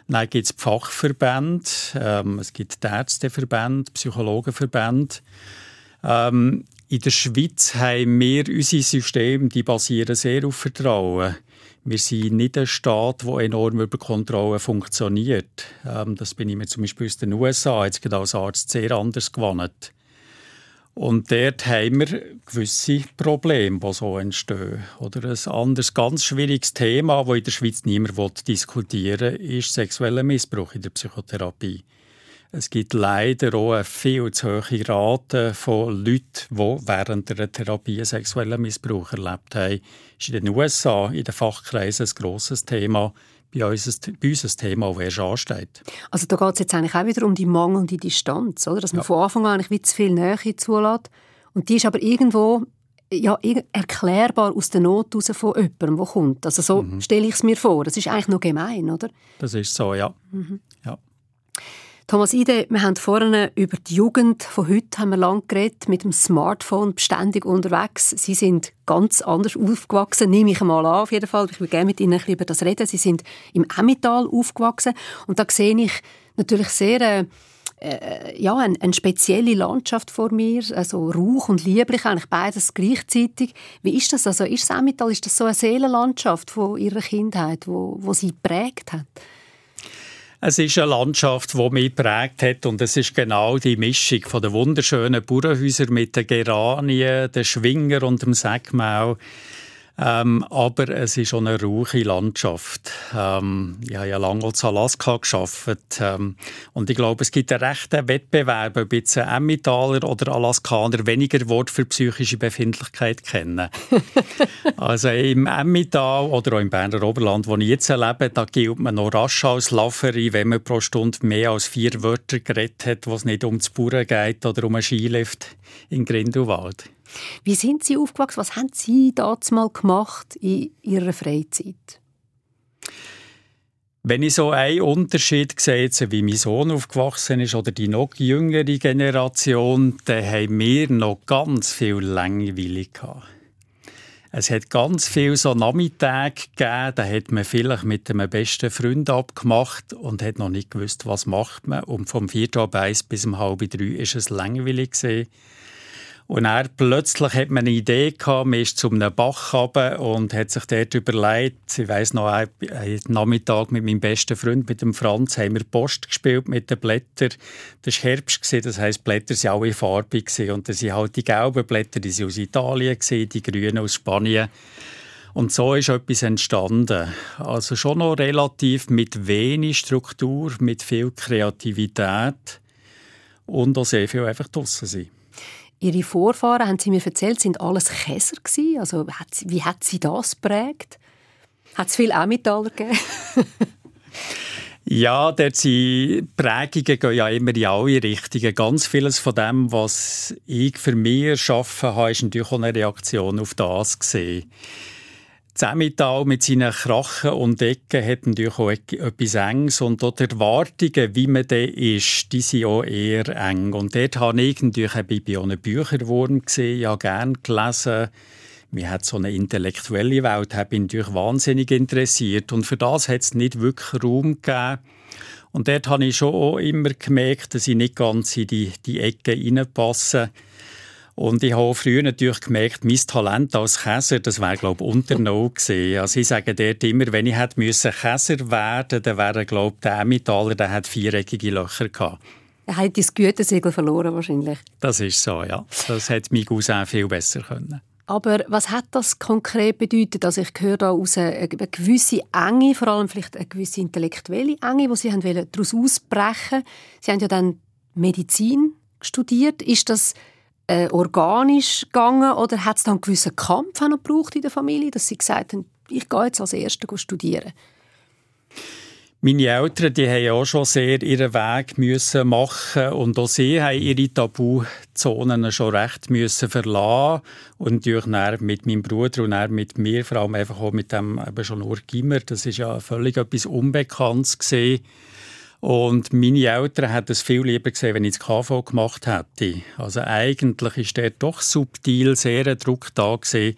Dann gibt es Fachverbände, ähm, es gibt Ärzteverbände, Psychologenverbände. Ähm, in der Schweiz haben wir unsere Systeme, die basieren sehr auf Vertrauen. Wir sind nicht ein Staat, der enorm über Kontrolle funktioniert. Ähm, das bin ich mir zum Beispiel aus den USA jetzt als Arzt sehr anders gewohnt. Und dort haben wir gewisse Probleme, die so entstehen. Oder ein anderes ganz schwieriges Thema, das in der Schweiz niemand diskutieren will, ist sexueller Missbrauch in der Psychotherapie. Es gibt leider auch eine viel zu hohe Rate von Leuten, die während der Therapie sexuellen Missbrauch erlebt haben. Das ist in den USA in den Fachkreisen ein grosses Thema. Bei uns, bei uns ein Thema, das erst ansteht. Also da geht es jetzt eigentlich auch wieder um die mangelnde Distanz, oder? dass man ja. von Anfang an wie zu viel Nähe zulässt. Und die ist aber irgendwo ja, erklärbar aus der Not heraus von jemandem, der kommt. Also so mhm. stelle ich es mir vor. Das ist eigentlich noch gemein, oder? Das ist so, ja. Mhm. Thomas Ide, wir haben vorhin über die Jugend von heute haben wir lang geredet, mit dem Smartphone beständig unterwegs. Sie sind ganz anders aufgewachsen, nehme ich mal an, auf jeden Fall. Ich will gerne mit Ihnen über das reden. Sie sind im Emmental aufgewachsen und da sehe ich natürlich sehr äh, äh, ja, eine, eine, spezielle Landschaft vor mir, also Rauch und lieblich, eigentlich beides gleichzeitig. Wie ist das? Also ist das Emmental, ist das so eine Seelenlandschaft von Ihrer Kindheit, wo, wo Sie geprägt hat? Es ist eine Landschaft, die mich geprägt hat und es ist genau die Mischung von den wunderschönen Bauernhäusern mit den Geranien, den Schwinger und dem Sägmau ähm, aber es ist auch eine ruhige Landschaft. Ähm, ich habe ja lange in Alaska gearbeitet. Ähm, und ich glaube, es gibt einen rechten Wettbewerb, ob jetzt ein Emmentaler oder Alaskaner weniger Wort für psychische Befindlichkeit kennen. also im Emmental oder auch im Berner Oberland, wo ich jetzt lebe, da gilt man noch rasch als Lafferin, wenn man pro Stunde mehr als vier Wörter geredet hat, wo es nicht um das Bauern geht oder um einen Skilift in Grindelwald. Wie sind Sie aufgewachsen? Was haben Sie damals mal gemacht in Ihrer Freizeit? Wenn ich so einen Unterschied sehe, wie mein Sohn aufgewachsen ist oder die noch jüngere Generation, dann haben wir noch ganz viel Langeweile gehabt. Es hat ganz viele so Nachmittage gegeben, da hat man vielleicht mit einem besten Freund abgemacht und hat noch nicht gewusst, was macht man. Und vom 4 ab 1 bis um halb drei ist es langweilig gewesen. Und er plötzlich hat man eine Idee gehabt, man ist zu einem Bach runter und hat sich dort überlegt, ich weiss noch, einen Nachmittag mit meinem besten Freund, mit dem Franz, haben wir Post gespielt mit den Blättern. Das war Herbst, das heisst, die Blätter waren alle farbig. Und das sind halt die gelben Blätter, die sind aus Italien, die grünen aus Spanien. Und so ist etwas entstanden. Also schon noch relativ mit wenig Struktur, mit viel Kreativität und auch sehr viel einfach draussen sein. Ihre Vorfahren, haben Sie mir erzählt, sind alles Käser gewesen. Also wie hat Sie das prägt? Hat es viel Emmentaler gegeben? Ja, dort die Prägungen gehen ja immer in alle Richtungen. Ganz vieles von dem, was ich für mich erschaffen habe, ist natürlich auch eine Reaktion auf das gesehen. Zemmital mit seinen Krachen und Ecken hat natürlich auch etwas Enges und auch die Erwartungen, wie man da ist, die sind auch eher eng. Und dort habe ich natürlich auch bei einem Bücherwurm gesehen, ja gerne gelesen. Mir hat so eine intellektuelle Welt hat mich natürlich wahnsinnig interessiert und für das hat es nicht wirklich Raum gegeben. Und dort habe ich schon auch immer gemerkt, dass ich nicht ganz in die, die Ecke reinpasse. Und ich habe früher natürlich gemerkt, mein Talent als Käser, das wäre, glaube ich, unter Null gewesen. Also ich sage dort immer, wenn ich hätte müssen Käser werden dann wäre, glaube ich, der Emmentaler, der hat viereckige Löcher gehabt. Er hat das Gütesiegel verloren wahrscheinlich. Das ist so, ja. Das hätte mein Cousin viel besser können. Aber was hat das konkret bedeutet? Also ich höre da aus eine, gewisse Enge, vor allem vielleicht eine gewisse intellektuelle Enge, die Sie haben daraus ausbrechen Sie haben ja dann Medizin studiert. Ist das äh, organisch gegangen oder hat es dann einen gewissen Kampf gebraucht in der Familie, dass Sie gesagt haben, ich gehe jetzt als Erster studieren? Meine Eltern, die haben auch schon sehr ihren Weg müssen machen und auch sie haben ihre Tabuzonen schon recht müssen verlassen und durch mit meinem Bruder und mit mir, vor allem einfach auch mit dem eben schon nur Gimmer, das ist ja völlig etwas Unbekanntes gesehen. Und meine Eltern hätten es viel lieber gesehen, wenn ich das KV gemacht hätte. Also eigentlich ist der doch subtil sehr ein Druck da gewesen,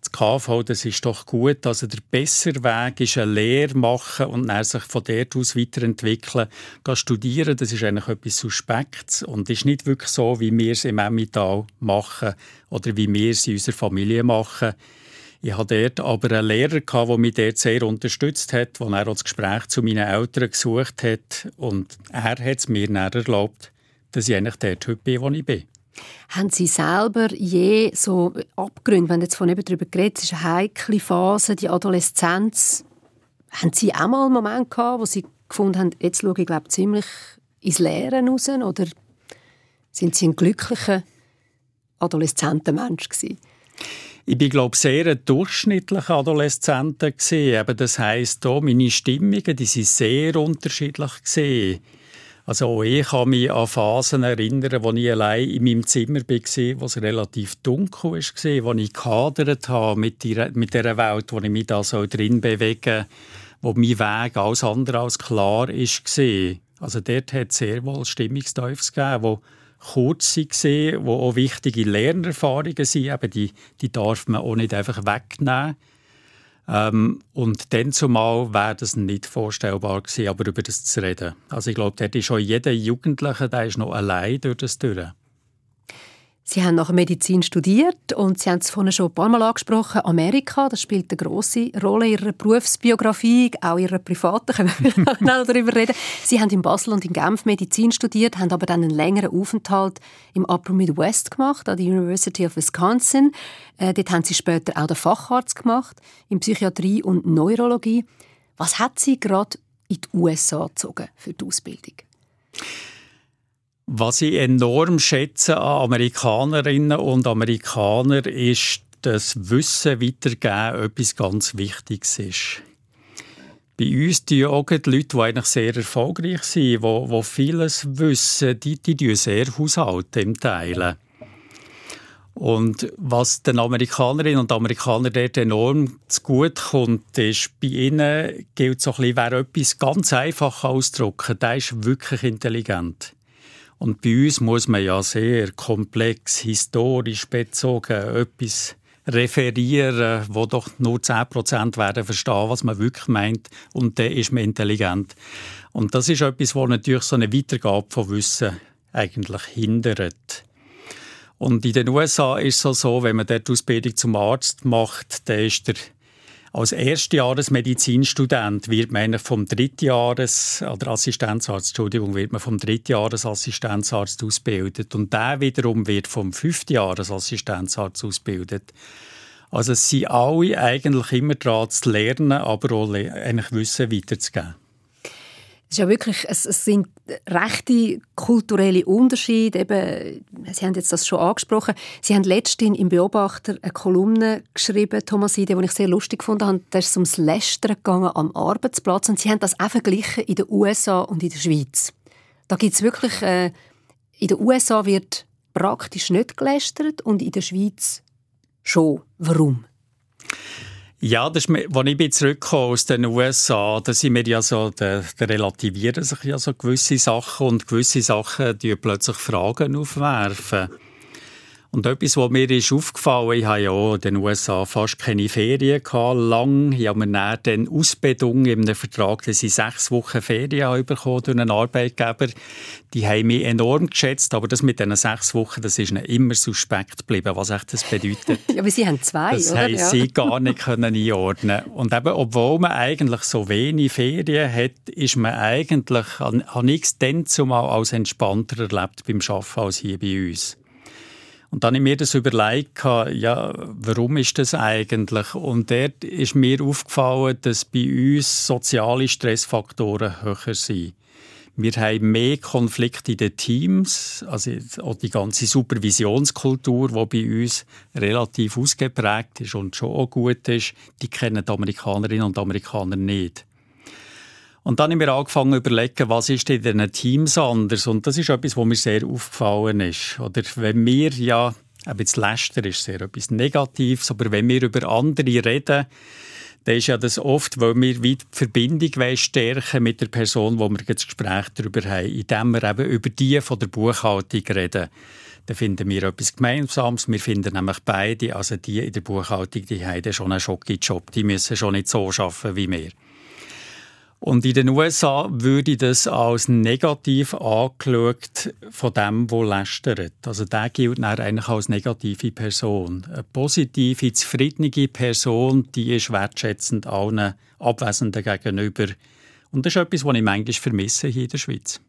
das KV, das ist doch gut. Also der bessere Weg ist eine Lehre machen und dann sich von dort aus weiterentwickeln. Gehen studieren, das ist eigentlich etwas Suspektes und ist nicht wirklich so, wie wir es im Emmental machen oder wie wir es in unserer Familie machen. Ich hatte dort aber einen Lehrer, der mich dort sehr unterstützt hat, der auch das Gespräch zu meinen Eltern gesucht hat. Und er hat es mir dann erlaubt, dass ich eigentlich der Typ bin, wo ich bin. Haben Sie selber je so Abgründe, wenn jetzt von eben darüber geredet, es ist eine heikle Phase, die Adoleszenz, haben Sie auch mal einen Moment gehabt, wo Sie gefunden haben, jetzt schaue ich glaube ziemlich ins Leeren raus oder sind Sie ein glücklicher Adoleszentenmensch gewesen? Ich bin glaube sehr durchschnittlicher Adoleszent Eben das heisst, meine Stimmungen, die sind sehr unterschiedlich gesehen. Also auch ich kann mich an Phasen erinnern, wo ich allein in meinem Zimmer war, wo es relativ dunkel war, wo ich gehadert habe mit dieser, mit dieser Welt, wo ich mich da so drin bewege, wo mein Weg alles andere als klar war. Also dort hat es sehr wohl Stimmungsteufels gegeben, wo kurz waren, wo auch wichtige Lernerfahrungen sind. Eben die, die darf man auch nicht einfach wegnehmen. Ähm, und dann zumal wäre das nicht vorstellbar gewesen, aber über das zu reden. Also ich glaube, dort ist schon jeder Jugendliche, der ist noch allein durch das durch. Sie haben nach Medizin studiert und Sie haben es vorhin schon ein paar Mal angesprochen. Amerika, das spielt eine große Rolle in Ihrer Berufsbiografie, auch in Ihrer privaten, können wir schnell darüber reden. Sie haben in Basel und in Genf Medizin studiert, haben aber dann einen längeren Aufenthalt im Upper Midwest gemacht, an der University of Wisconsin. Äh, dort haben Sie später auch den Facharzt gemacht, in Psychiatrie und Neurologie. Was hat Sie gerade in die USA gezogen für die Ausbildung? Was ich enorm schätze an Amerikanerinnen und Amerikanern ist, dass Wissen weitergeben etwas ganz Wichtiges ist. Bei uns tun auch die Leute, die eigentlich sehr erfolgreich sind, die, die vieles wissen, die, die tun sehr haushalten im Teilen. Und was den Amerikanerinnen und Amerikanern dort enorm gut kommt, ist, bei ihnen gilt so ein bisschen, wer etwas ganz einfach ausdrücken, der ist wirklich intelligent. Und bei uns muss man ja sehr komplex, historisch bezogen etwas referieren, wo doch nur 10% werden verstehen, was man wirklich meint. Und dann ist man intelligent. Und das ist etwas, was natürlich so eine Weitergabe von Wissen eigentlich hindert. Und in den USA ist es so, wenn man dort die Ausbildung zum Arzt macht, dann ist der als Erstjahresmedizinstudent wird man vom Drittjahres- oder Assistenzarzt, Entschuldigung, wird man vom Drittjahresassistenzarzt ausgebildet und der wiederum wird vom Fünftjahresassistenzarzt ausgebildet. Also es sind alle eigentlich immer daran zu lernen, aber auch eigentlich Wissen weiterzugeben. Es ist ja wirklich, es, es sind rechte kulturelle Unterschiede. Eben, Sie haben jetzt das schon angesprochen. Sie haben letztens im Beobachter eine Kolumne geschrieben, Thomas Ide, die ich sehr lustig fand. Da ist es ums Lästern gegangen am Arbeitsplatz und Sie haben das auch verglichen in den USA und in der Schweiz. Da gibt es wirklich, äh, in den USA wird praktisch nicht gelästert und in der Schweiz schon. Warum? Ja, das ist, als ich bin aus den USA, da sind wir ja so, da, da relativieren sich ja so gewisse Sachen und gewisse Sachen die plötzlich Fragen aufwerfen. Und etwas, was mir ist aufgefallen ich hatte ja in den USA fast keine Ferien gehabt, lang. Ich habe mir dann Ausbildung in einem Vertrag, dass ich sechs Wochen Ferien habe bekommen durch einen Arbeitgeber. Die haben mich enorm geschätzt, aber das mit diesen sechs Wochen, das ist ihnen immer suspekt geblieben, was echt das bedeutet. ja, aber Sie haben zwei, das oder? Das ja. sie gar nicht können einordnen Und eben, obwohl man eigentlich so wenig Ferien hat, ist man eigentlich, habe ich es dann zumal als entspannter erlebt beim Arbeiten als hier bei uns. Und dann habe ich mir das überlegt, ja, warum ist das eigentlich? Und dort ist mir aufgefallen, dass bei uns soziale Stressfaktoren höher sind. Wir haben mehr Konflikte in den Teams, also auch die ganze Supervisionskultur, die bei uns relativ ausgeprägt ist und schon auch gut ist, die kennen die Amerikanerinnen und Amerikaner nicht. Und dann haben wir angefangen zu überlegen, was ist in diesen Teams anders. Und das ist etwas, was mir sehr aufgefallen ist. Oder wenn wir ja, eben jetzt Läster ist sehr etwas Negatives, aber wenn wir über andere reden, dann ist ja das oft, weil wir die Verbindung stärken mit der Person, wo wir das Gespräch darüber haben, indem wir eben über die von der Buchhaltung reden. Dann finden wir etwas Gemeinsames. Wir finden nämlich beide, also die in der Buchhaltung, die haben schon einen Schocki-Job. Die müssen schon nicht so arbeiten wie wir. Und in den USA würde das als negativ angeschaut von dem, der lästert. Also der gilt dann eigentlich als negative Person. Eine positive, zufriedene Person, die ist wertschätzend allen Abwesenden gegenüber. Und das ist etwas, was ich manchmal vermisse hier in der Schweiz.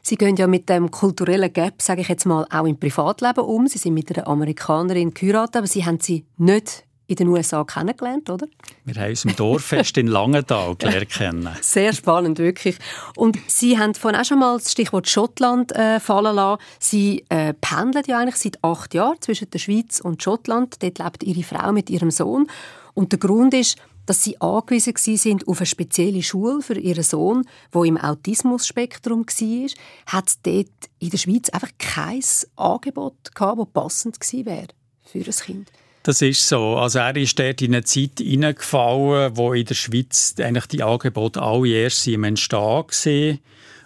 Sie gehen ja mit dem kulturellen Gap, sage ich jetzt mal, auch im Privatleben um. Sie sind mit einer Amerikanerin geheiratet, aber Sie haben sie nicht in den USA kennengelernt, oder? Wir haben uns im Dorffest in Langenthal kennen. Sehr spannend, wirklich. Und Sie haben vorhin auch schon mal das Stichwort Schottland äh, fallen lassen. Sie äh, pendeln ja eigentlich seit acht Jahren zwischen der Schweiz und Schottland. Dort lebt Ihre Frau mit ihrem Sohn. Und der Grund ist, dass sie angewiesen sind auf eine spezielle Schule für ihren Sohn, wo im Autismus-Spektrum war. Hat es dort in der Schweiz einfach kein Angebot gehabt, das passend gewesen wäre für ein Kind? Das ist so. Also er ist dort in eine Zeit hineingefallen, wo in der Schweiz eigentlich die Angebote alle erst im Entstehen waren.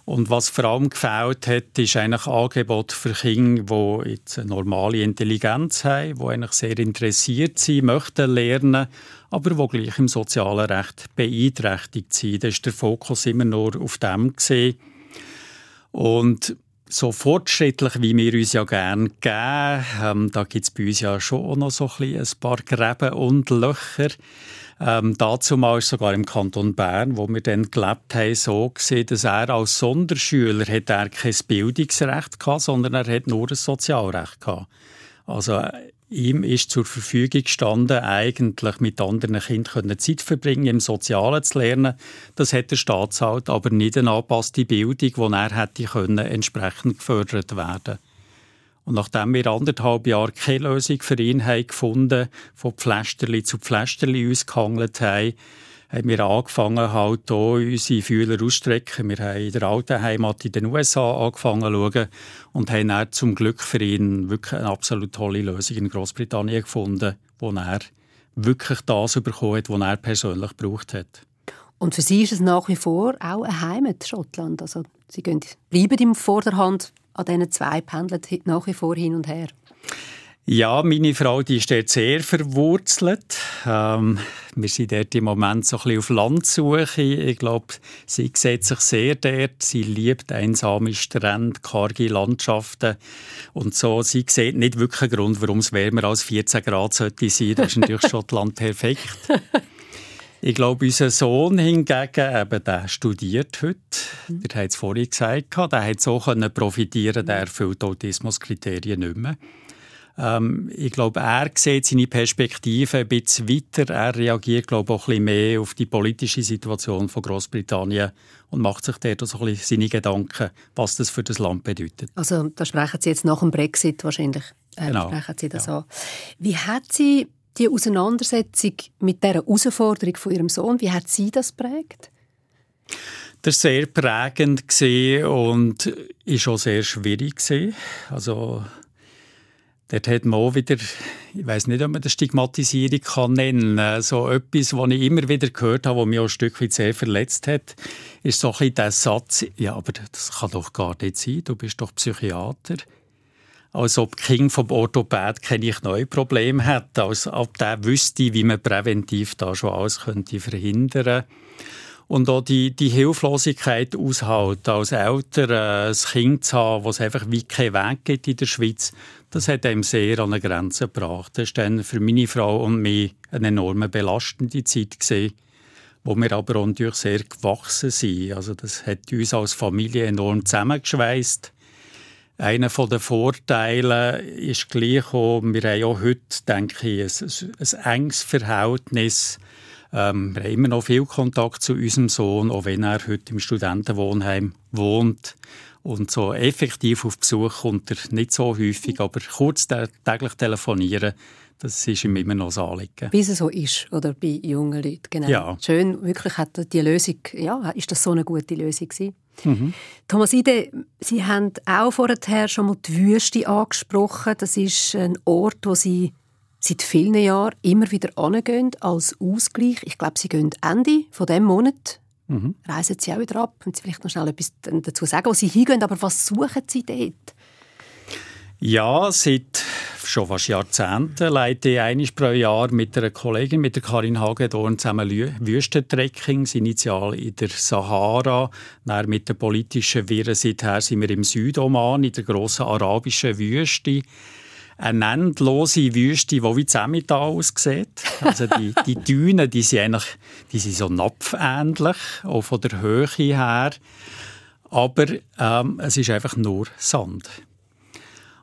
Und was vor allem gefällt hat, ist eigentlich Angebot für Kinder, die jetzt eine normale Intelligenz haben, die eigentlich sehr interessiert sind, möchten lernen, aber die gleich im sozialen Recht beeinträchtigt sind. Da ist der Fokus immer nur auf dem gesehen. Und so fortschrittlich, wie wir uns ja gerne geben, ähm, da gibt es bei uns ja schon noch so ein, paar Gräben und Löcher. Ähm, dazu mal sogar im Kanton Bern, wo wir dann gelebt haben, so gesehen, dass er als Sonderschüler hat er kein Bildungsrecht gehabt, sondern er hat nur ein Sozialrecht gehabt. Also Ihm ist zur Verfügung gestanden, eigentlich mit anderen Kindern Zeit verbringen, im Sozialen zu lernen. Das hat der Staatshalt aber nicht eine angepasste Bildung, die er hätte können, entsprechend gefördert werden und nachdem wir anderthalb Jahre keine Lösung für ihn haben gefunden, von Pflasterli zu Pflasterli uns haben, haben wir angefangen, halt hier unsere Fühler auszustrecken. Wir haben in der alten Heimat in den USA angefangen zu schauen und haben dann zum Glück für ihn wirklich eine absolut tolle Lösung in Großbritannien gefunden, wo er wirklich das bekommen hat, was er persönlich gebraucht hat. Und für Sie ist es nach wie vor auch eine Heimat, Schottland. Also Sie gehen, bleiben im Vorderhand an diesen zwei pendeln nach wie vor hin und her. Ja, meine Frau die ist dort sehr verwurzelt. Ähm, wir sind dort im Moment so ein bisschen auf Landsuche. Ich glaube, sie sieht sich sehr dort. Sie liebt einsame Strände, karge Landschaften und so. Sie sieht nicht wirklich einen Grund, warum es wärmer als 14 Grad sollte sein. Das ist natürlich Schottland perfekt. Ich glaube, unser Sohn hingegen, eben, der studiert heute. Mhm. Der hat es vorhin gesagt, der hat so profitieren, der erfüllt Autismuskriterien nicht mehr. Ähm, ich glaube, er sieht seine Perspektive ein bisschen weiter. Er reagiert, glaube ich, auch ein bisschen mehr auf die politische Situation von Großbritannien und macht sich dort so ein bisschen seine Gedanken, was das für das Land bedeutet. Also da sprechen Sie jetzt nach dem Brexit wahrscheinlich. Äh, genau. sprechen Sie das ja. an. Wie hat Sie die Auseinandersetzung mit der Herausforderung von Ihrem Sohn, wie hat Sie das prägt? Das war sehr prägend und ist auch sehr schwierig. Also Dort hat man auch wieder, ich weiß nicht, ob man das Stigmatisierung kann nennen kann, so etwas, was ich immer wieder gehört habe, was mich auch ein Stück weit sehr verletzt hat, ist so ein bisschen der Satz, ja, aber das kann doch gar nicht sein, du bist doch Psychiater. Als ob King vom Orthopäd keine neue Probleme hätte, als ob der wüsste, wie man präventiv da schon alles könnte verhindern könnte und auch die, die Hilflosigkeit aushalten, als Eltern äh, ein Kind zu haben, was einfach wie keinen Weg gibt in der Schweiz, das hat einem sehr an eine Grenze gebracht. Das war für meine Frau und mich eine enorme belastende Zeit gewesen, wo wir aber auch natürlich sehr gewachsen sind. Also das hat uns als Familie enorm zusammengeschweißt. Einer der Vorteile ist gleich auch, wir haben auch heute, denke ich, ein, ein enges Verhältnis. Ähm, wir haben immer noch viel Kontakt zu unserem Sohn, auch wenn er heute im Studentenwohnheim wohnt. Und so effektiv auf Besuch kommt er nicht so häufig, aber kurz täglich telefonieren, das ist ihm immer noch das Anliegen. Wie es so ist, oder bei jungen Leuten, genau. Ja. Schön, wirklich hat die Lösung, ja, ist das so eine gute Lösung gewesen? Mhm. Thomas Ide, Sie haben auch vorher schon mal die Wüste angesprochen. Das ist ein Ort, wo Sie seit vielen Jahren immer wieder angehen als Ausgleich. Ich glaube, Sie gehen Ende von dem Monat Mhm. Reisen Sie auch wieder ab? Können Sie vielleicht noch schnell etwas dazu sagen, wo Sie hingehen, aber was suchen Sie dort? Ja, seit schon fast Jahrzehnten leite ich einmal pro Jahr mit einer Kollegin, mit der Karin Hagedorn, zusammen Wüstentrekkings, initial in der Sahara, dann mit der politischen Wirren seither sind wir im Südoman, in der grossen arabischen Wüste eine endlose Wüste, die wie Zemmital aussieht. Also die, die Dünen, die sind eigentlich die sind so napfähnlich, auch von der Höhe her. Aber ähm, es ist einfach nur Sand.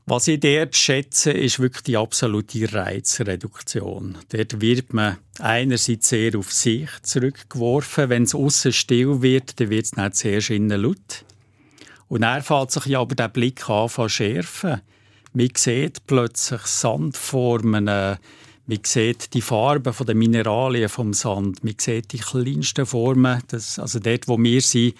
Was ich dort schätze, ist wirklich die absolute Reizreduktion. Dort wird man einerseits sehr auf sich zurückgeworfen. Wenn es außen still wird, dann wird es nicht sehr innen laut. Und er fällt sich ja aber der Blick an von schärfen. Man sieht plötzlich Sandformen, man sieht die Farben der Mineralien vom Sand, man sieht die kleinsten Formen, das, also dort, wo wir sind,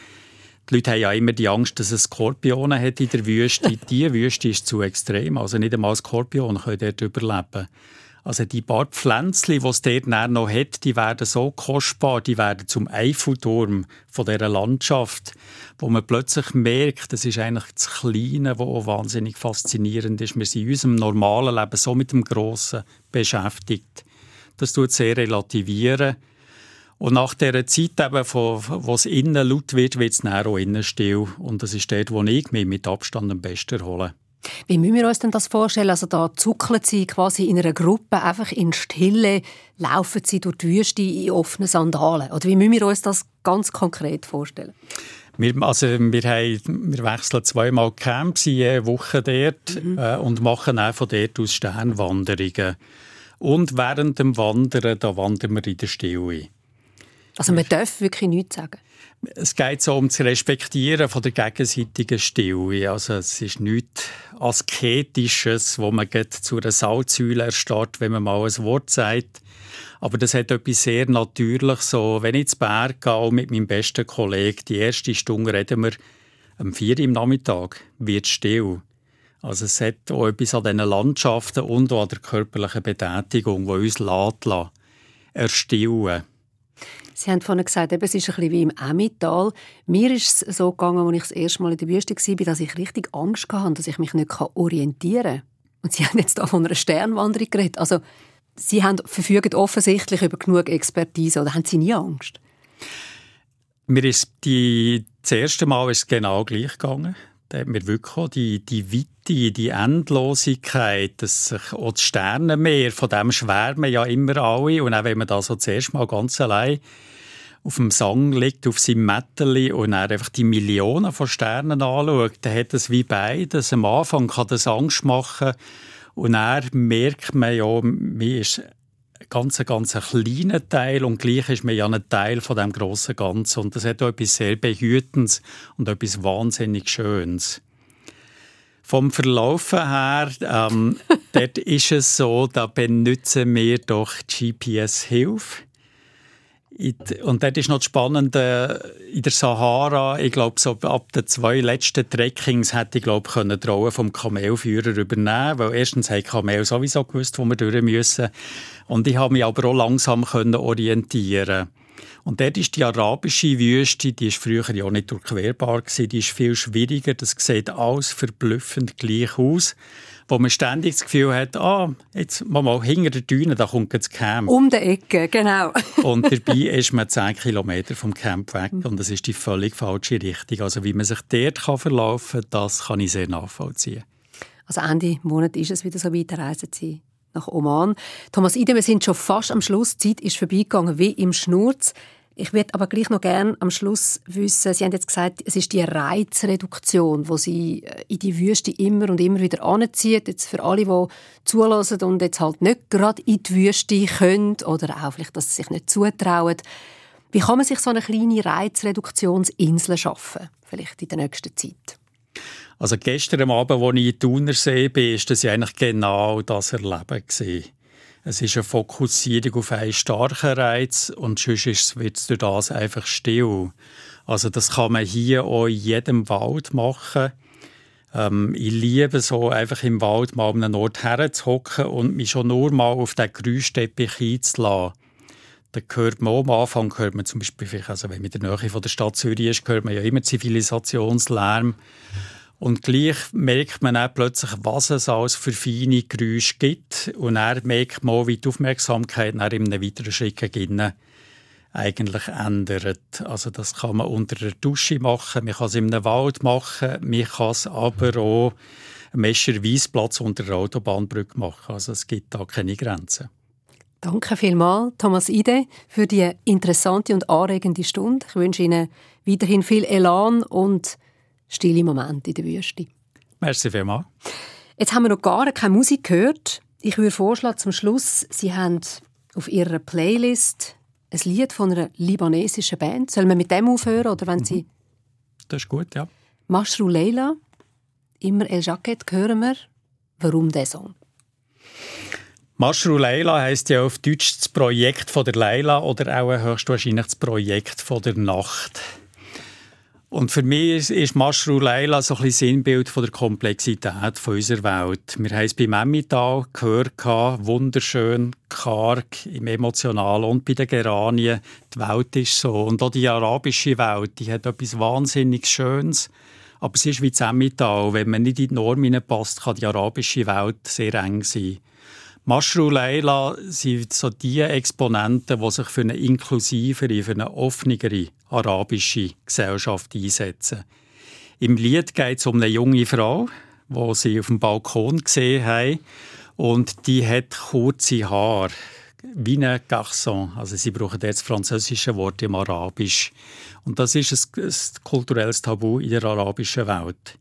die Leute haben ja immer die Angst, dass es Skorpione hat in der Wüste. Diese Wüste ist zu extrem, also nicht einmal Skorpione können dort überleben. Also die paar Pflänzchen, die es dort noch hat, die werden so kostbar, die werden zum Eiffelturm von dieser Landschaft, wo man plötzlich merkt, das ist eigentlich das Kleine, was wahnsinnig faszinierend ist. Wir sind in unserem normalen Leben so mit dem Grossen beschäftigt. Das tut sehr relativieren. Und nach dieser Zeit, eben, wo es innen laut wird, wird es auch innen still. Und das ist dort, wo ich mich mit Abstand am besten erhole. Wie müssen wir uns denn das vorstellen? Also da zuckeln Sie quasi in einer Gruppe einfach in Stille, laufen Sie durch die Wüste in offenen Sandalen? Oder wie müssen wir uns das ganz konkret vorstellen? Wir, also wir, haben, wir wechseln zweimal Camp, sind eine Woche dort mhm. äh, und machen auch von dort aus Sternwanderungen. Und während dem Wandern, da wandern wir in der Stille. Also man darf wirklich nichts sagen? Es geht so um das Respektieren von der gegenseitigen Stille. Also es ist nichts Asketisches, wo man zu einer Salzsäule erstarrt, wenn man mal ein Wort sagt. Aber das hat etwas sehr Natürliches. So, wenn ich ins Berg gehe mit meinem besten Kollegen, die erste Stunde reden wir am 4 Uhr im Nachmittag, wird still. Also es hat auch etwas an diesen Landschaften und auch an der körperlichen Betätigung, die uns lässt, erstillen Sie haben vorhin gesagt, eben, es ist ein bisschen wie im Emmental. Mir ist es so gegangen, als ich das erste Mal in der Wüste war, dass ich richtig Angst hatte, dass ich mich nicht orientieren kann. Und Sie haben jetzt da von einer Sternwanderung geredet. Also, Sie haben, verfügen offensichtlich über genug Expertise, oder haben Sie nie Angst? Mir ist die, das erste Mal ist genau gleich gegangen. Da hat mir wirklich die, die Weite, die Endlosigkeit, dass sich auch das Sternenmeer, von dem schwärmen ja immer alle. Und auch wenn man da so zuerst mal ganz allein auf dem Sang liegt, auf seinem Mätteli und er einfach die Millionen von Sternen anschaut, dann hat es wie beides. Am Anfang kann das Angst machen und er merkt man ja, man ist ganz, ganz kleiner Teil und gleich ist man ja ein Teil von dem großen Ganzen und das hat auch etwas sehr Behütendes und etwas wahnsinnig Schönes. Vom Verlaufen her, ähm, dort ist es so, da benutzen wir doch GPS-Hilfe und dort ist noch das Spannende, in der Sahara, ich glaube, so ab den zwei letzten Trekkings hätte ich, glaube können die Rolle vom Kamelführer übernehmen weil erstens haben Kamel sowieso gewusst, wo wir durch müssen. Und ich habe mich aber auch langsam können orientieren. Und dort ist die arabische Wüste, die ist früher ja nicht durchquerbar die ist viel schwieriger, das sieht alles verblüffend gleich aus wo man ständig das Gefühl hat, ah, jetzt mal, mal hinter der Düne, da kommt das Camp. Um die Ecke, genau. und dabei ist man 10 Kilometer vom Camp weg und das ist die völlig falsche Richtung. Also wie man sich dort kann verlaufen kann, das kann ich sehr nachvollziehen. Also Ende Monat ist es wieder so weit, reisen Sie nach Oman. Thomas Ide, wir sind schon fast am Schluss. Die Zeit ist vorbeigegangen wie im Schnurz. Ich würde aber gleich noch gerne am Schluss wissen, Sie haben jetzt gesagt, es ist die Reizreduktion, wo Sie äh, in die Wüste immer und immer wieder anzieht. Jetzt für alle, die zulassen und jetzt halt nicht gerade in die Wüste können oder auch vielleicht, dass sie sich nicht zutrauen. Wie kann man sich so eine kleine Reizreduktionsinsel schaffen, vielleicht in der nächsten Zeit? Also gestern Abend, als ich in Thunersee bin, war das ja eigentlich genau das Erleben. Gewesen. Es ist eine Fokussierung auf einen starken Reiz und sonst wird es durch das einfach still. Also das kann man hier auch in jedem Wald machen. Ähm, ich liebe so einfach im Wald mal an einen Ort herzuhocken und mich schon nur mal auf den Geräuschteppich einzulassen. Da hört man auch am Anfang, hört man zum Beispiel, also wenn man in der Nähe von der Stadt Zürich ist, hört man ja immer Zivilisationslärm. Und gleich merkt man auch plötzlich, was es alles für feine Geräusche gibt. Und er merkt man, wie die Aufmerksamkeit nach in einem weiteren Schritt eigentlich ändert. Also das kann man unter der Dusche machen, man kann es einem Wald machen, man kann es aber auch am Mescher Weisplatz unter der Autobahnbrücke machen. Also es gibt da keine Grenzen. Danke vielmals, Thomas Ide, für die interessante und anregende Stunde. Ich wünsche Ihnen weiterhin viel Elan und stille Momente in der Wüste. Merci vielmals. Jetzt haben wir noch gar keine Musik gehört. Ich würde vorschlagen, zum Schluss, Sie haben auf Ihrer Playlist ein Lied von einer libanesischen Band. Sollen wir mit dem aufhören oder wenn mhm. Sie... Das ist gut, ja. Mashrou Leila, immer El Jacket hören wir. Warum dieser Song? Mashrou Leila heisst ja auf Deutsch das Projekt von der Leila oder auch höchstwahrscheinlich das Projekt von der Nacht. Und für mich ist, ist Mashrou Leila so ein bisschen Sinnbild von der Komplexität von unserer Welt. Wir haben es beim Emmental gehört, wunderschön, karg, im Emotionalen und bei den Geranien. Die Welt ist so. Und auch die arabische Welt, die hat etwas wahnsinnig Schönes. Aber es ist wie das Emmental. Wenn man nicht in die Norm passt, kann die arabische Welt sehr eng sein. Mashrou Leila sind so die Exponenten, die sich für eine inklusivere, für eine offenere arabische Gesellschaft einsetzen. Im Lied geht es um eine junge Frau, die sie auf dem Balkon gesehen haben. Und die hat kurze Haare, wie ein Garçon. Also sie brauchen jetzt französische Worte im Arabisch. Und das ist ein, ein kulturelles Tabu in der arabischen Welt.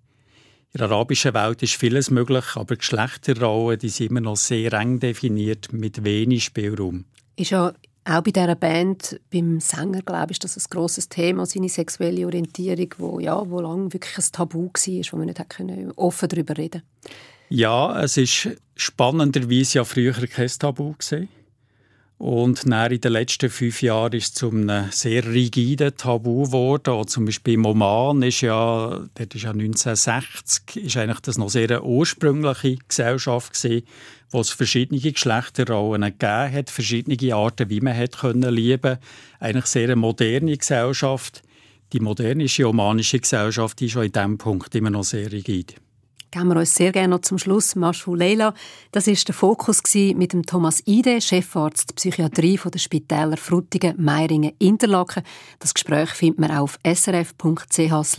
In der arabischen Welt ist vieles möglich, aber Geschlechterrollen die sind immer noch sehr eng definiert, mit wenig Spielraum. Ist ja auch bei dieser Band, beim Sänger, glaube ich, ist das ein grosses Thema, seine sexuelle Orientierung, wo, ja, wo lange wirklich ein Tabu war, wo man nicht offen darüber reden Ja, es ist spannenderweise ja früher kein Tabu gewesen. Und dann in den letzten fünf Jahren ist es zu einem sehr rigiden Tabu geworden. Auch zum Beispiel im Oman ist ja, dort ist ja 1960, ist eigentlich das noch sehr ursprüngliche Gesellschaft gewesen, wo es verschiedene Geschlechterrollen gegeben hat, verschiedene Arten, wie man hat können lieben. Eigentlich sehr eine moderne Gesellschaft. Die modernische omanische Gesellschaft ist schon in diesem Punkt immer noch sehr rigid geben wir uns sehr gerne noch zum Schluss Maschu Leila. Das ist der Fokus mit dem Thomas Ide, Chefarzt Psychiatrie von der Spitäler Frutigen, Meiringen, Interlaken. Das Gespräch findet man auf srf.ch/audio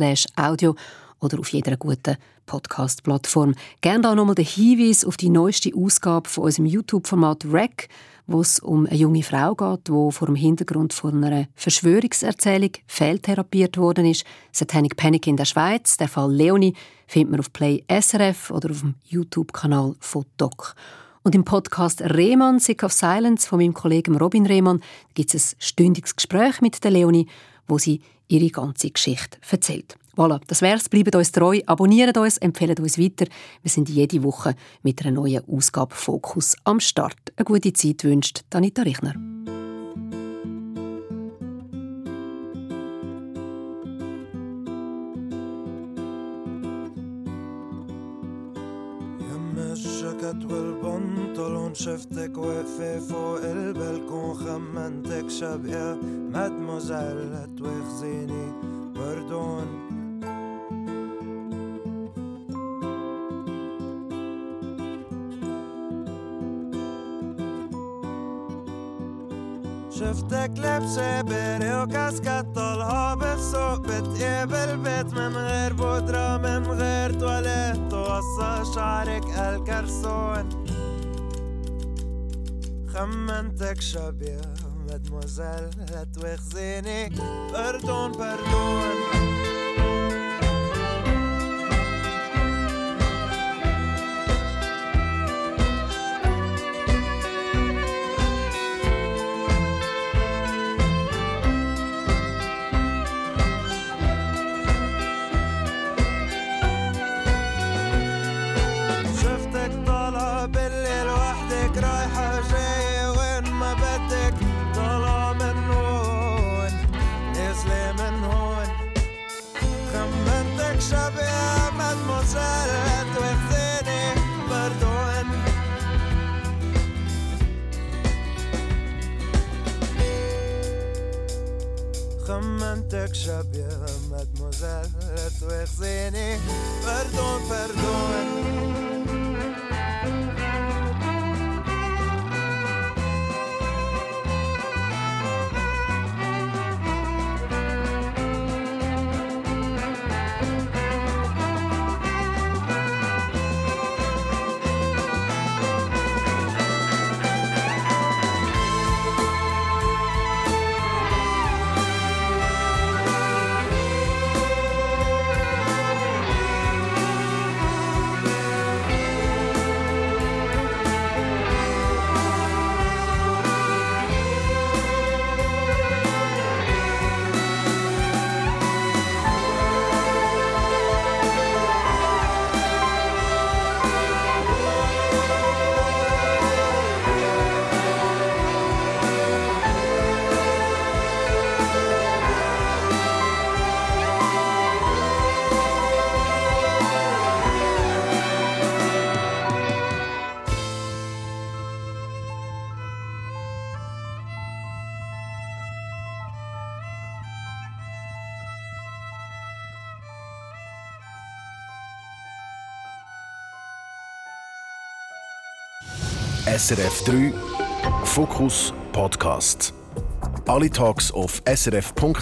oder auf jeder guten Podcast-Plattform. Gerne da nochmal den Hinweis auf die neueste Ausgabe von unserem YouTube-Format REC wo es um eine junge Frau geht, die vor dem Hintergrund von einer Verschwörungserzählung fehltherapiert worden ist. Satanic Panic in der Schweiz. Der Fall Leonie findet man auf Play SRF oder auf dem YouTube-Kanal von Doc. Und im Podcast Rehmann Sick of Silence von meinem Kollegen Robin Rehmann gibt es ein stündiges Gespräch mit der Leonie, wo sie ihre ganze Geschichte erzählt. Voilà, das wär's. Bleibt uns treu, abonniert uns, empfehlt uns weiter. Wir sind jede Woche mit einer neuen Ausgabe Fokus am Start. Eine gute Zeit wünscht Anita Richner. والبنطلون شفتك واقفة فوق البلكون خمنتك شبقة مدموزيل تواخذيني بردون شفتك لابسة بري وكاسكات طالعة بالسوق بتقيب البيت من غير بودرة من غير تواليت. توصى شعرك الكرسون. خمنتك شبيه مدموزيل لا تواخذيني بردون mademoiselle szabie mademoiselle, tu erzeni Pardon, pardon. SRF 3 Fokus Podcast. Alle Talks auf srf.ch-audio.